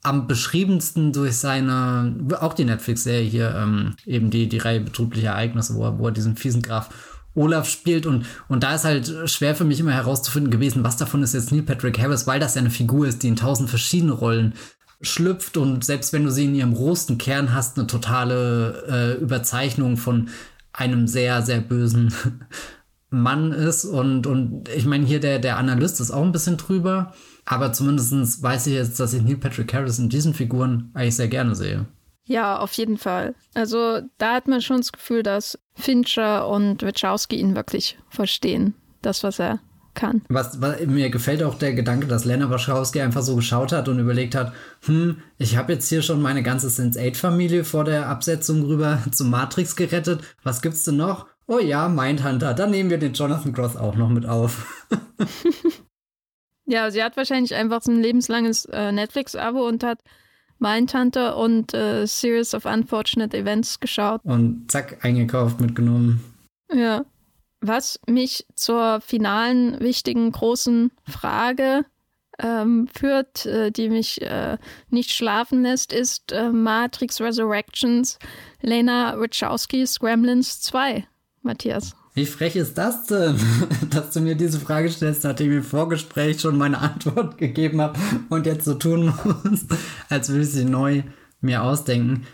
am beschriebensten durch seine, auch die Netflix-Serie hier, ähm, eben die, die Reihe betrüblicher Ereignisse, wo er, wo er diesen fiesen Graf Olaf spielt. Und, und da ist halt schwer für mich immer herauszufinden gewesen, was davon ist jetzt Neil Patrick Harris, weil das ja eine Figur ist, die in tausend verschiedene Rollen schlüpft. Und selbst wenn du sie in ihrem rosten Kern hast, eine totale äh, Überzeichnung von einem sehr, sehr bösen Mann ist. Und, und ich meine hier der, der Analyst ist auch ein bisschen drüber, aber zumindest weiß ich jetzt, dass ich Neil Patrick Harris in diesen Figuren eigentlich sehr gerne sehe. Ja, auf jeden Fall. Also da hat man schon das Gefühl, dass Fincher und Wachowski ihn wirklich verstehen, das, was er kann. Was, was, mir gefällt auch der Gedanke, dass Lena Wachowski einfach so geschaut hat und überlegt hat, hm, ich habe jetzt hier schon meine ganze Sense8-Familie vor der Absetzung rüber zum Matrix gerettet. Was gibt's denn noch? Oh ja, Mindhunter. Dann nehmen wir den Jonathan Cross auch noch mit auf. Ja, sie hat wahrscheinlich einfach so ein lebenslanges äh, Netflix-Abo und hat Mindhunter und äh, Series of Unfortunate Events geschaut. Und zack, eingekauft, mitgenommen. Ja. Was mich zur finalen, wichtigen, großen Frage ähm, führt, äh, die mich äh, nicht schlafen lässt, ist äh, Matrix Resurrections, Lena Wachowski's Gremlins 2. Matthias. Wie frech ist das denn, dass du mir diese Frage stellst, nachdem ich im Vorgespräch schon meine Antwort gegeben habe und jetzt so tun musst, als würde ich sie neu mir ausdenken.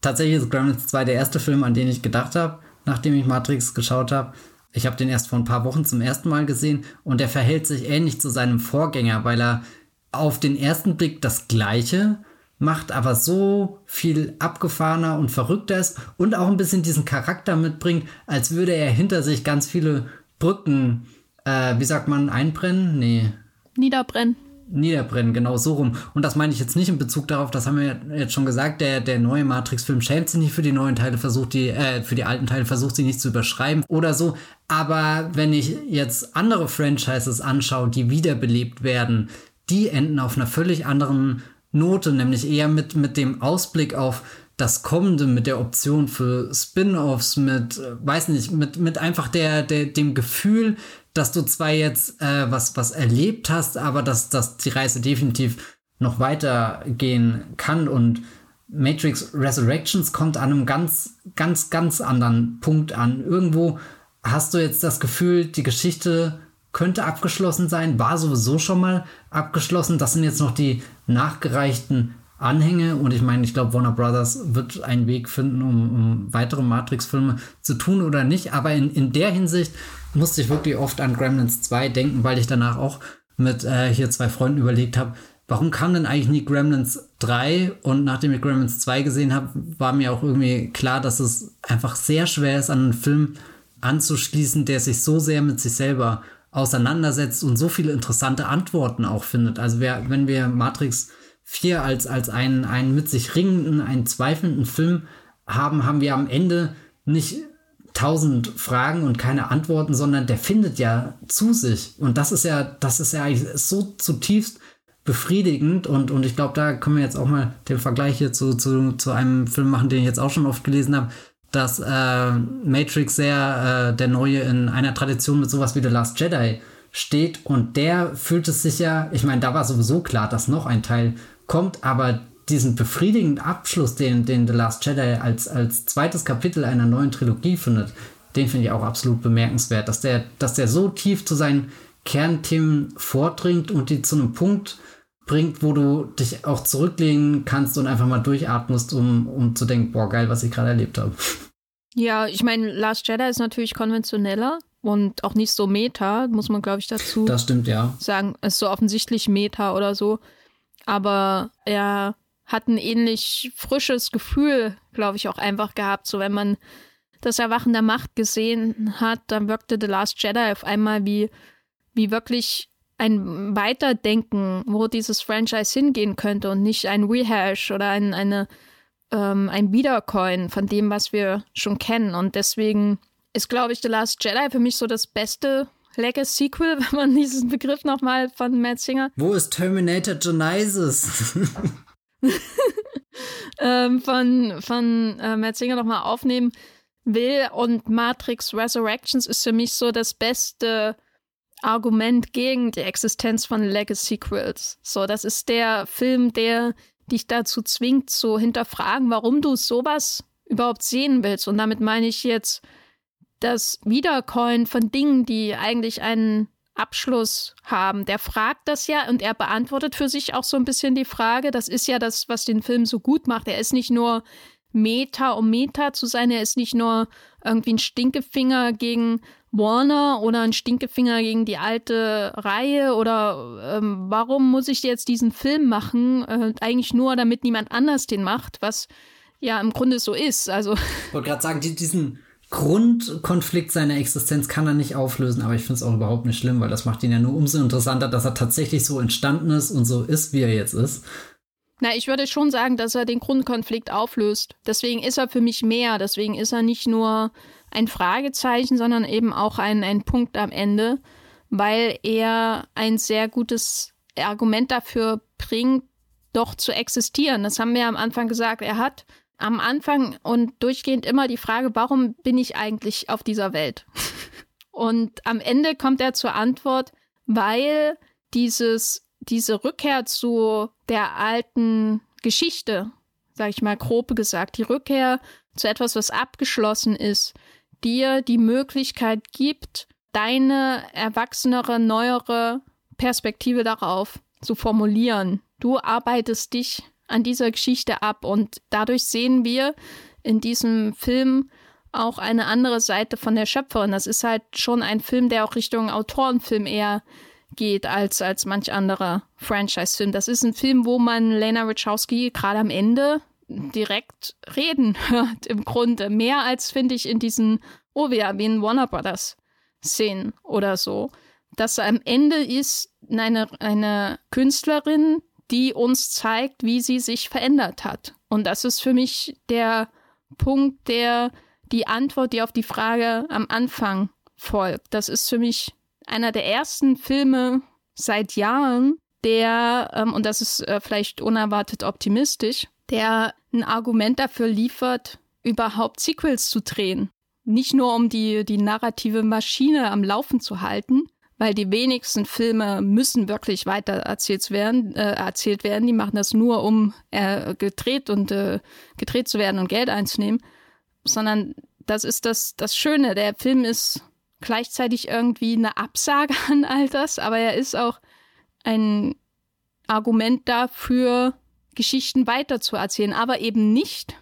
Tatsächlich ist Gremlins 2 der erste Film, an den ich gedacht habe, nachdem ich Matrix geschaut habe. Ich habe den erst vor ein paar Wochen zum ersten Mal gesehen und er verhält sich ähnlich zu seinem Vorgänger, weil er auf den ersten Blick das gleiche macht, aber so viel abgefahrener und verrückter ist und auch ein bisschen diesen Charakter mitbringt, als würde er hinter sich ganz viele Brücken, äh, wie sagt man, einbrennen? Nee. Niederbrennen. Niederbrennen, genau so rum. Und das meine ich jetzt nicht in Bezug darauf, das haben wir jetzt schon gesagt, der, der neue Matrix-Film schämt sich nicht für die neuen Teile, versucht die, äh, für die alten Teile versucht sie nicht zu überschreiben oder so. Aber wenn ich jetzt andere Franchises anschaue, die wiederbelebt werden, die enden auf einer völlig anderen Note, nämlich eher mit, mit dem Ausblick auf das Kommende, mit der Option für Spin-offs, mit, äh, weiß nicht, mit, mit einfach der, der, dem Gefühl, dass du zwar jetzt äh, was, was erlebt hast, aber dass, dass die Reise definitiv noch weitergehen kann und Matrix Resurrections kommt an einem ganz, ganz, ganz anderen Punkt an. Irgendwo hast du jetzt das Gefühl, die Geschichte könnte abgeschlossen sein, war sowieso schon mal abgeschlossen. Das sind jetzt noch die nachgereichten Anhänge und ich meine, ich glaube, Warner Brothers wird einen Weg finden, um, um weitere Matrix-Filme zu tun oder nicht. Aber in, in der Hinsicht musste ich wirklich oft an Gremlins 2 denken, weil ich danach auch mit äh, hier zwei Freunden überlegt habe, warum kam denn eigentlich nie Gremlins 3? Und nachdem ich Gremlins 2 gesehen habe, war mir auch irgendwie klar, dass es einfach sehr schwer ist, an einen Film anzuschließen, der sich so sehr mit sich selber auseinandersetzt und so viele interessante Antworten auch findet. Also wer, wenn wir Matrix 4 als, als einen, einen mit sich ringenden, einen zweifelnden Film haben, haben wir am Ende nicht tausend Fragen und keine Antworten, sondern der findet ja zu sich. Und das ist ja, das ist ja eigentlich so zutiefst befriedigend und, und ich glaube, da können wir jetzt auch mal den Vergleich hier zu, zu, zu einem Film machen, den ich jetzt auch schon oft gelesen habe, dass äh, Matrix sehr äh, der neue in einer Tradition mit sowas wie The Last Jedi steht. Und der fühlt es sich ja, ich meine, da war sowieso klar, dass noch ein Teil kommt, aber diesen befriedigenden Abschluss, den, den The Last Jedi als, als zweites Kapitel einer neuen Trilogie findet, den finde ich auch absolut bemerkenswert, dass der, dass der so tief zu seinen Kernthemen vordringt und die zu einem Punkt bringt, wo du dich auch zurücklegen kannst und einfach mal durchatmest, um, um zu denken, boah, geil, was ich gerade erlebt habe. Ja, ich meine, Last Jedi ist natürlich konventioneller und auch nicht so Meta, muss man, glaube ich, dazu das stimmt, ja. sagen. Ist so offensichtlich Meta oder so. Aber er hat ein ähnlich frisches Gefühl, glaube ich, auch einfach gehabt. So, wenn man das Erwachen der Macht gesehen hat, dann wirkte The Last Jedi auf einmal wie, wie wirklich ein Weiterdenken, wo dieses Franchise hingehen könnte und nicht ein Rehash oder ein, eine, ähm, ein Wiedercoin von dem, was wir schon kennen. Und deswegen ist, glaube ich, The Last Jedi für mich so das beste Legacy-Sequel, wenn man diesen Begriff nochmal von Matt Singer. Wo ist Terminator Genesis? ähm, von von äh, Matt Singer nochmal aufnehmen will. Und Matrix Resurrections ist für mich so das beste Argument gegen die Existenz von Legacy-Sequels. So, das ist der Film, der dich dazu zwingt, zu hinterfragen, warum du sowas überhaupt sehen willst. Und damit meine ich jetzt das Wiedercoin von Dingen, die eigentlich einen Abschluss haben. Der fragt das ja und er beantwortet für sich auch so ein bisschen die Frage. Das ist ja das, was den Film so gut macht. Er ist nicht nur Meta, um Meta zu sein. Er ist nicht nur irgendwie ein Stinkefinger gegen Warner oder ein Stinkefinger gegen die alte Reihe oder ähm, warum muss ich jetzt diesen Film machen? Äh, eigentlich nur, damit niemand anders den macht, was ja im Grunde so ist. Also ich wollte gerade sagen, die, diesen Grundkonflikt seiner Existenz kann er nicht auflösen, aber ich finde es auch überhaupt nicht schlimm, weil das macht ihn ja nur umso interessanter, dass er tatsächlich so entstanden ist und so ist, wie er jetzt ist. Na, ich würde schon sagen, dass er den Grundkonflikt auflöst. Deswegen ist er für mich mehr. Deswegen ist er nicht nur ein Fragezeichen, sondern eben auch ein, ein Punkt am Ende, weil er ein sehr gutes Argument dafür bringt, doch zu existieren. Das haben wir am Anfang gesagt. Er hat am Anfang und durchgehend immer die Frage, warum bin ich eigentlich auf dieser Welt? Und am Ende kommt er zur Antwort, weil dieses, diese Rückkehr zu der alten Geschichte, sage ich mal grob gesagt, die Rückkehr zu etwas, was abgeschlossen ist, dir die Möglichkeit gibt, deine erwachsenere, neuere Perspektive darauf zu formulieren. Du arbeitest dich an dieser Geschichte ab und dadurch sehen wir in diesem Film auch eine andere Seite von der Schöpferin. Das ist halt schon ein Film, der auch Richtung Autorenfilm eher geht als, als manch anderer Franchise-Film. Das ist ein Film, wo man Lena Wachowski gerade am Ende direkt reden hört, im Grunde. Mehr als, finde ich, in diesen, oh, wir in Warner Brothers Szenen oder so. Dass am Ende ist eine, eine Künstlerin, die uns zeigt, wie sie sich verändert hat. Und das ist für mich der Punkt, der die Antwort, die auf die Frage am Anfang folgt. Das ist für mich einer der ersten Filme seit Jahren, der, ähm, und das ist äh, vielleicht unerwartet optimistisch, der ein Argument dafür liefert, überhaupt Sequels zu drehen. Nicht nur um die, die narrative Maschine am Laufen zu halten, weil die wenigsten Filme müssen wirklich weiter erzählt werden, äh, erzählt werden. Die machen das nur, um äh, gedreht und äh, gedreht zu werden und Geld einzunehmen, sondern das ist das, das Schöne. Der Film ist gleichzeitig irgendwie eine Absage an all das, aber er ist auch ein Argument dafür, Geschichten weiterzuerzählen, aber eben nicht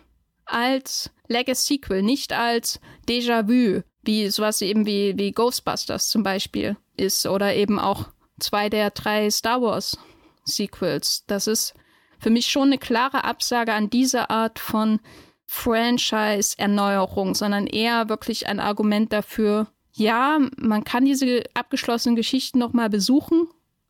als Legacy Sequel, nicht als Déjà-vu, wie sowas eben wie, wie Ghostbusters zum Beispiel ist oder eben auch zwei der drei Star Wars Sequels. Das ist für mich schon eine klare Absage an diese Art von Franchise-Erneuerung, sondern eher wirklich ein Argument dafür, ja, man kann diese abgeschlossenen Geschichten nochmal besuchen,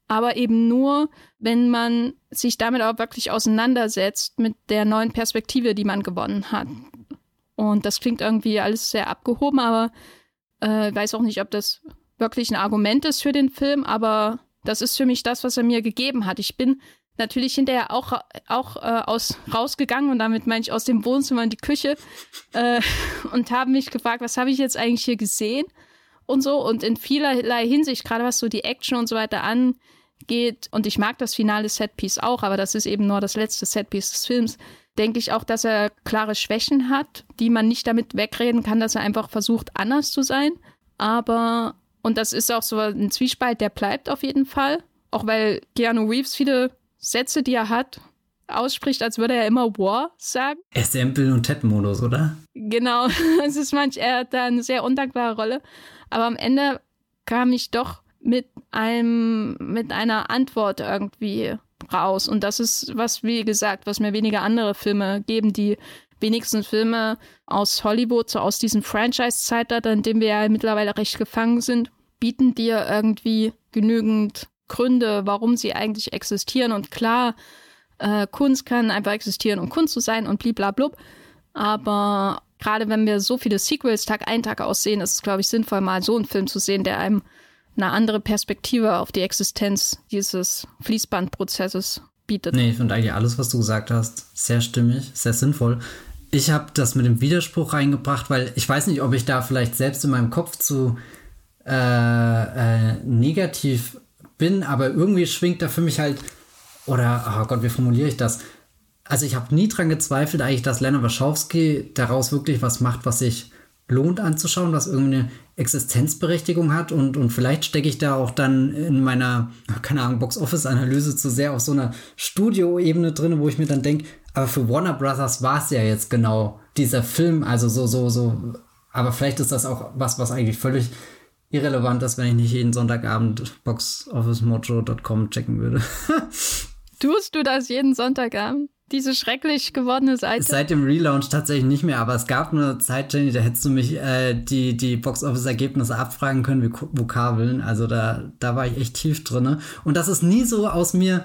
aber eben nur, wenn man sich damit auch wirklich auseinandersetzt mit der neuen Perspektive, die man gewonnen hat. Und das klingt irgendwie alles sehr abgehoben, aber äh, weiß auch nicht, ob das wirklich ein Argument ist für den Film, aber das ist für mich das, was er mir gegeben hat. Ich bin natürlich hinterher auch, auch äh, aus, rausgegangen und damit meine ich aus dem Wohnzimmer in die Küche äh, und habe mich gefragt, was habe ich jetzt eigentlich hier gesehen und so und in vielerlei Hinsicht, gerade was so die Action und so weiter angeht und ich mag das finale Setpiece auch, aber das ist eben nur das letzte Setpiece des Films, denke ich auch, dass er klare Schwächen hat, die man nicht damit wegreden kann, dass er einfach versucht, anders zu sein. Aber, und das ist auch so ein Zwiespalt, der bleibt auf jeden Fall. Auch weil Keanu Reeves viele Sätze, die er hat, ausspricht, als würde er immer War sagen. Sample und Ted-Modus, oder? Genau, es ist manch, er hat da eine sehr undankbare Rolle. Aber am Ende kam ich doch mit einem, mit einer Antwort irgendwie raus. Und das ist was, wie gesagt, was mir weniger andere Filme geben, die wenigsten Filme aus Hollywood, so aus diesem Franchise-Zeitalter, in dem wir ja mittlerweile recht gefangen sind, bieten dir irgendwie genügend Gründe, warum sie eigentlich existieren. Und klar, äh, Kunst kann einfach existieren, um Kunst zu sein und bliblablub. Aber gerade wenn wir so viele Sequels Tag ein, Tag aussehen, ist es, glaube ich, sinnvoll, mal so einen Film zu sehen, der einem eine andere Perspektive auf die Existenz dieses Fließbandprozesses bietet. Nee, ich finde eigentlich alles, was du gesagt hast, sehr stimmig, sehr sinnvoll. Ich habe das mit dem Widerspruch reingebracht, weil ich weiß nicht, ob ich da vielleicht selbst in meinem Kopf zu äh, äh, negativ bin, aber irgendwie schwingt da für mich halt, oder, oh Gott, wie formuliere ich das? Also ich habe nie dran gezweifelt eigentlich, dass Lena Wachowski daraus wirklich was macht, was sich lohnt anzuschauen, was irgendeine Existenzberechtigung hat und, und vielleicht stecke ich da auch dann in meiner, keine Ahnung, Box-Office-Analyse zu sehr auf so einer Studio-Ebene drin, wo ich mir dann denke, aber für Warner Brothers war es ja jetzt genau dieser Film, also so, so, so, aber vielleicht ist das auch was, was eigentlich völlig irrelevant ist, wenn ich nicht jeden Sonntagabend boxofficemojo.com checken würde. Tust du das jeden Sonntagabend? Diese schrecklich gewordene Seite. Seit dem Relaunch tatsächlich nicht mehr, aber es gab eine Zeit, Jenny, da hättest du mich äh, die, die Box-Office-Ergebnisse abfragen können wie Vokabeln. Also da, da war ich echt tief drin. Und das ist nie so aus mir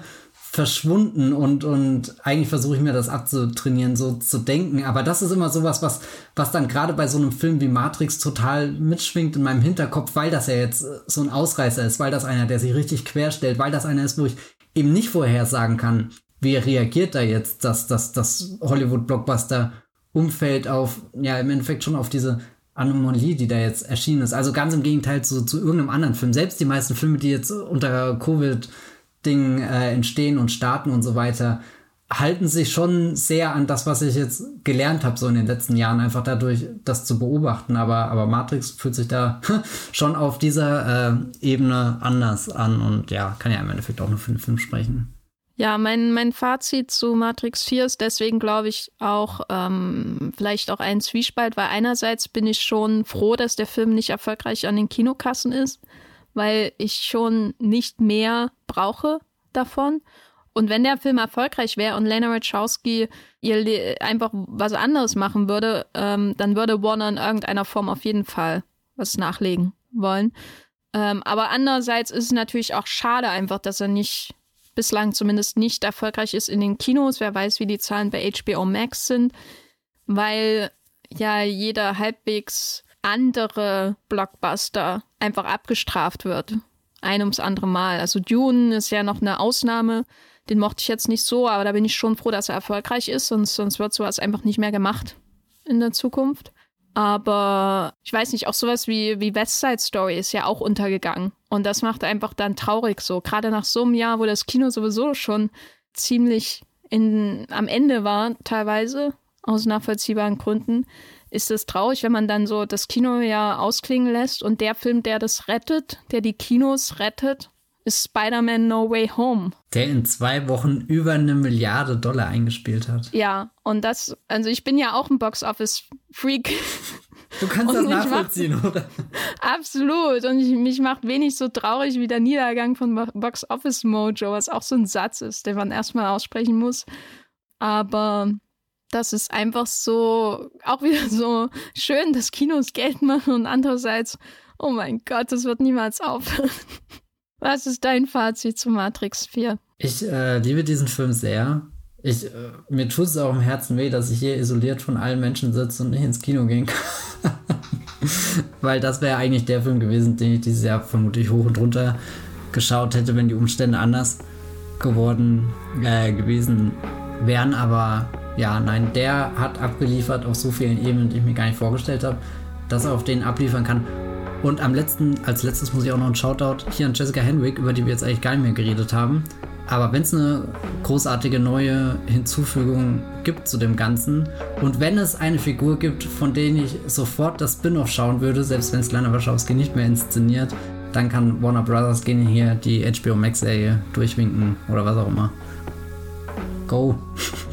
verschwunden und, und eigentlich versuche ich mir das abzutrainieren, so zu denken. Aber das ist immer sowas, was, was dann gerade bei so einem Film wie Matrix total mitschwingt in meinem Hinterkopf, weil das ja jetzt so ein Ausreißer ist, weil das einer, der sich richtig querstellt, weil das einer ist, wo ich eben nicht vorhersagen kann, wie reagiert da jetzt das, das, das Hollywood-Blockbuster-Umfeld auf, ja, im Endeffekt schon auf diese Anomalie, die da jetzt erschienen ist. Also ganz im Gegenteil zu, zu irgendeinem anderen Film. Selbst die meisten Filme, die jetzt unter Covid-Dingen äh, entstehen und starten und so weiter, halten sich schon sehr an das, was ich jetzt gelernt habe, so in den letzten Jahren, einfach dadurch, das zu beobachten. Aber, aber Matrix fühlt sich da schon auf dieser äh, Ebene anders an und ja, kann ja im Endeffekt auch nur für den Film sprechen. Ja, mein, mein Fazit zu Matrix 4 ist deswegen, glaube ich, auch ähm, vielleicht auch ein Zwiespalt, weil einerseits bin ich schon froh, dass der Film nicht erfolgreich an den Kinokassen ist, weil ich schon nicht mehr brauche davon. Und wenn der Film erfolgreich wäre und Lena Wachowski ihr einfach was anderes machen würde, ähm, dann würde Warner in irgendeiner Form auf jeden Fall was nachlegen wollen. Ähm, aber andererseits ist es natürlich auch schade einfach, dass er nicht bislang zumindest nicht erfolgreich ist in den Kinos. Wer weiß, wie die Zahlen bei HBO Max sind, weil ja jeder halbwegs andere Blockbuster einfach abgestraft wird. Ein ums andere Mal. Also Dune ist ja noch eine Ausnahme. Den mochte ich jetzt nicht so, aber da bin ich schon froh, dass er erfolgreich ist, sonst, sonst wird sowas einfach nicht mehr gemacht in der Zukunft. Aber ich weiß nicht, auch sowas wie, wie West Side Story ist ja auch untergegangen. Und das macht einfach dann traurig so. Gerade nach so einem Jahr, wo das Kino sowieso schon ziemlich in, am Ende war, teilweise, aus nachvollziehbaren Gründen, ist es traurig, wenn man dann so das Kino ja ausklingen lässt und der Film, der das rettet, der die Kinos rettet, ist Spider-Man No Way Home. Der in zwei Wochen über eine Milliarde Dollar eingespielt hat. Ja, und das, also ich bin ja auch ein Box-Office-Freak. Du kannst und das nachvollziehen, macht, oder? Absolut. Und ich, mich macht wenig so traurig wie der Niedergang von Box Office Mojo, was auch so ein Satz ist, den man erstmal aussprechen muss. Aber das ist einfach so, auch wieder so schön, dass Kinos Geld machen und andererseits, oh mein Gott, das wird niemals aufhören. Was ist dein Fazit zu Matrix 4? Ich äh, liebe diesen Film sehr. Ich, äh, mir tut es auch im Herzen weh, dass ich hier isoliert von allen Menschen sitze und nicht ins Kino gehen kann. Weil das wäre eigentlich der Film gewesen, den ich dieses Jahr vermutlich hoch und runter geschaut hätte, wenn die Umstände anders geworden äh, gewesen wären. Aber ja, nein, der hat abgeliefert auf so vielen Ebenen, die ich mir gar nicht vorgestellt habe, dass er auf denen abliefern kann. Und am letzten, als letztes muss ich auch noch einen Shoutout hier an Jessica Henwick, über die wir jetzt eigentlich gar nicht mehr geredet haben. Aber wenn es eine großartige neue Hinzufügung gibt zu dem Ganzen und wenn es eine Figur gibt, von der ich sofort das Spin-off schauen würde, selbst wenn es Lana Wachowski nicht mehr inszeniert, dann kann Warner Brothers gehen hier die HBO Max Serie durchwinken oder was auch immer. Go!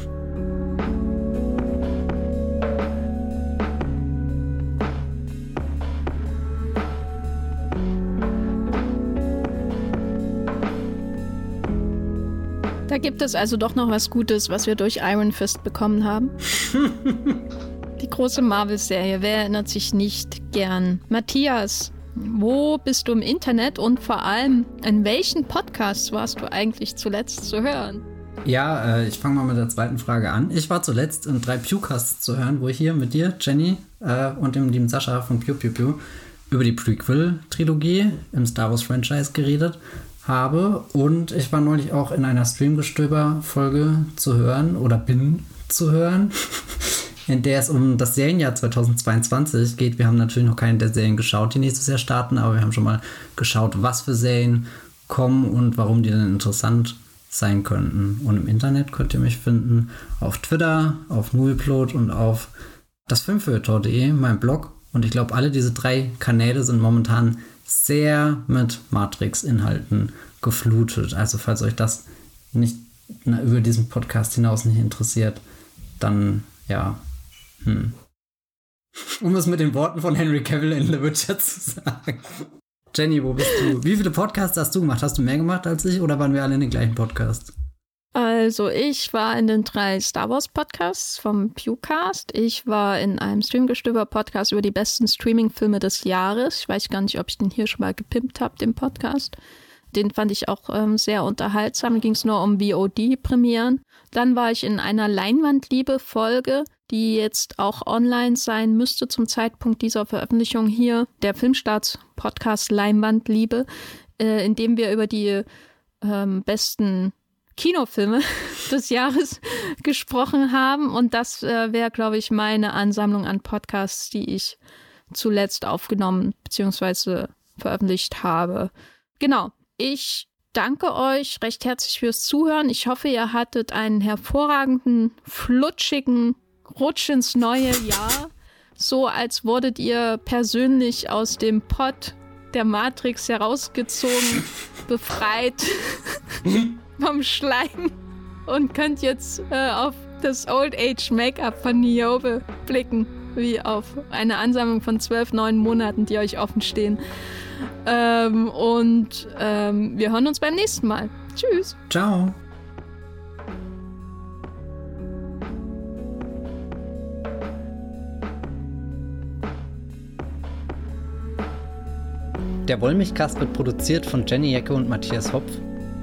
Da gibt es also doch noch was Gutes, was wir durch Iron Fist bekommen haben. Die große Marvel-Serie, wer erinnert sich nicht gern? Matthias, wo bist du im Internet und vor allem in welchen Podcasts warst du eigentlich zuletzt zu hören? Ja, äh, ich fange mal mit der zweiten Frage an. Ich war zuletzt in drei Pewcasts zu hören, wo ich hier mit dir, Jenny äh, und dem lieben Sascha von Pew Pew Pew über die Prequel-Trilogie im Star Wars-Franchise geredet habe. Und ich war neulich auch in einer Streamgestöber-Folge zu hören oder bin zu hören, in der es um das Serienjahr 2022 geht. Wir haben natürlich noch keine der Serien geschaut, die nächstes Jahr starten, aber wir haben schon mal geschaut, was für Serien kommen und warum die dann interessant sein könnten. Und im Internet könnt ihr mich finden auf Twitter, auf Movieplot und auf dasfilmfeuilleton.de, mein Blog. Und ich glaube, alle diese drei Kanäle sind momentan sehr mit Matrix-Inhalten geflutet. Also falls euch das nicht na, über diesen Podcast hinaus nicht interessiert, dann ja. Hm. Um es mit den Worten von Henry Cavill in The Witcher zu sagen. Jenny, wo bist du? Wie viele Podcasts hast du gemacht? Hast du mehr gemacht als ich oder waren wir alle in den gleichen Podcasts? Also ich war in den drei Star Wars Podcasts vom Pewcast. Ich war in einem Streamgestöber Podcast über die besten Streaming-Filme des Jahres. Ich weiß gar nicht, ob ich den hier schon mal gepimpt habe, den Podcast. Den fand ich auch ähm, sehr unterhaltsam. Ging es nur um VOD-Premieren. Dann war ich in einer Leinwandliebe-Folge, die jetzt auch online sein müsste zum Zeitpunkt dieser Veröffentlichung hier. Der Filmstarts-Podcast Leinwandliebe, äh, in dem wir über die ähm, besten Kinofilme des Jahres gesprochen haben. Und das äh, wäre, glaube ich, meine Ansammlung an Podcasts, die ich zuletzt aufgenommen bzw. veröffentlicht habe. Genau. Ich danke euch recht herzlich fürs Zuhören. Ich hoffe, ihr hattet einen hervorragenden, flutschigen Rutsch ins neue Jahr. So als wurdet ihr persönlich aus dem Pott der Matrix herausgezogen, befreit. vom Schleim und könnt jetzt äh, auf das Old Age Make-up von Niobe blicken, wie auf eine Ansammlung von zwölf neuen Monaten, die euch offen stehen. Ähm, und ähm, wir hören uns beim nächsten Mal. Tschüss. Ciao. Der Wollmilchcast wird produziert von Jenny Jecke und Matthias Hopf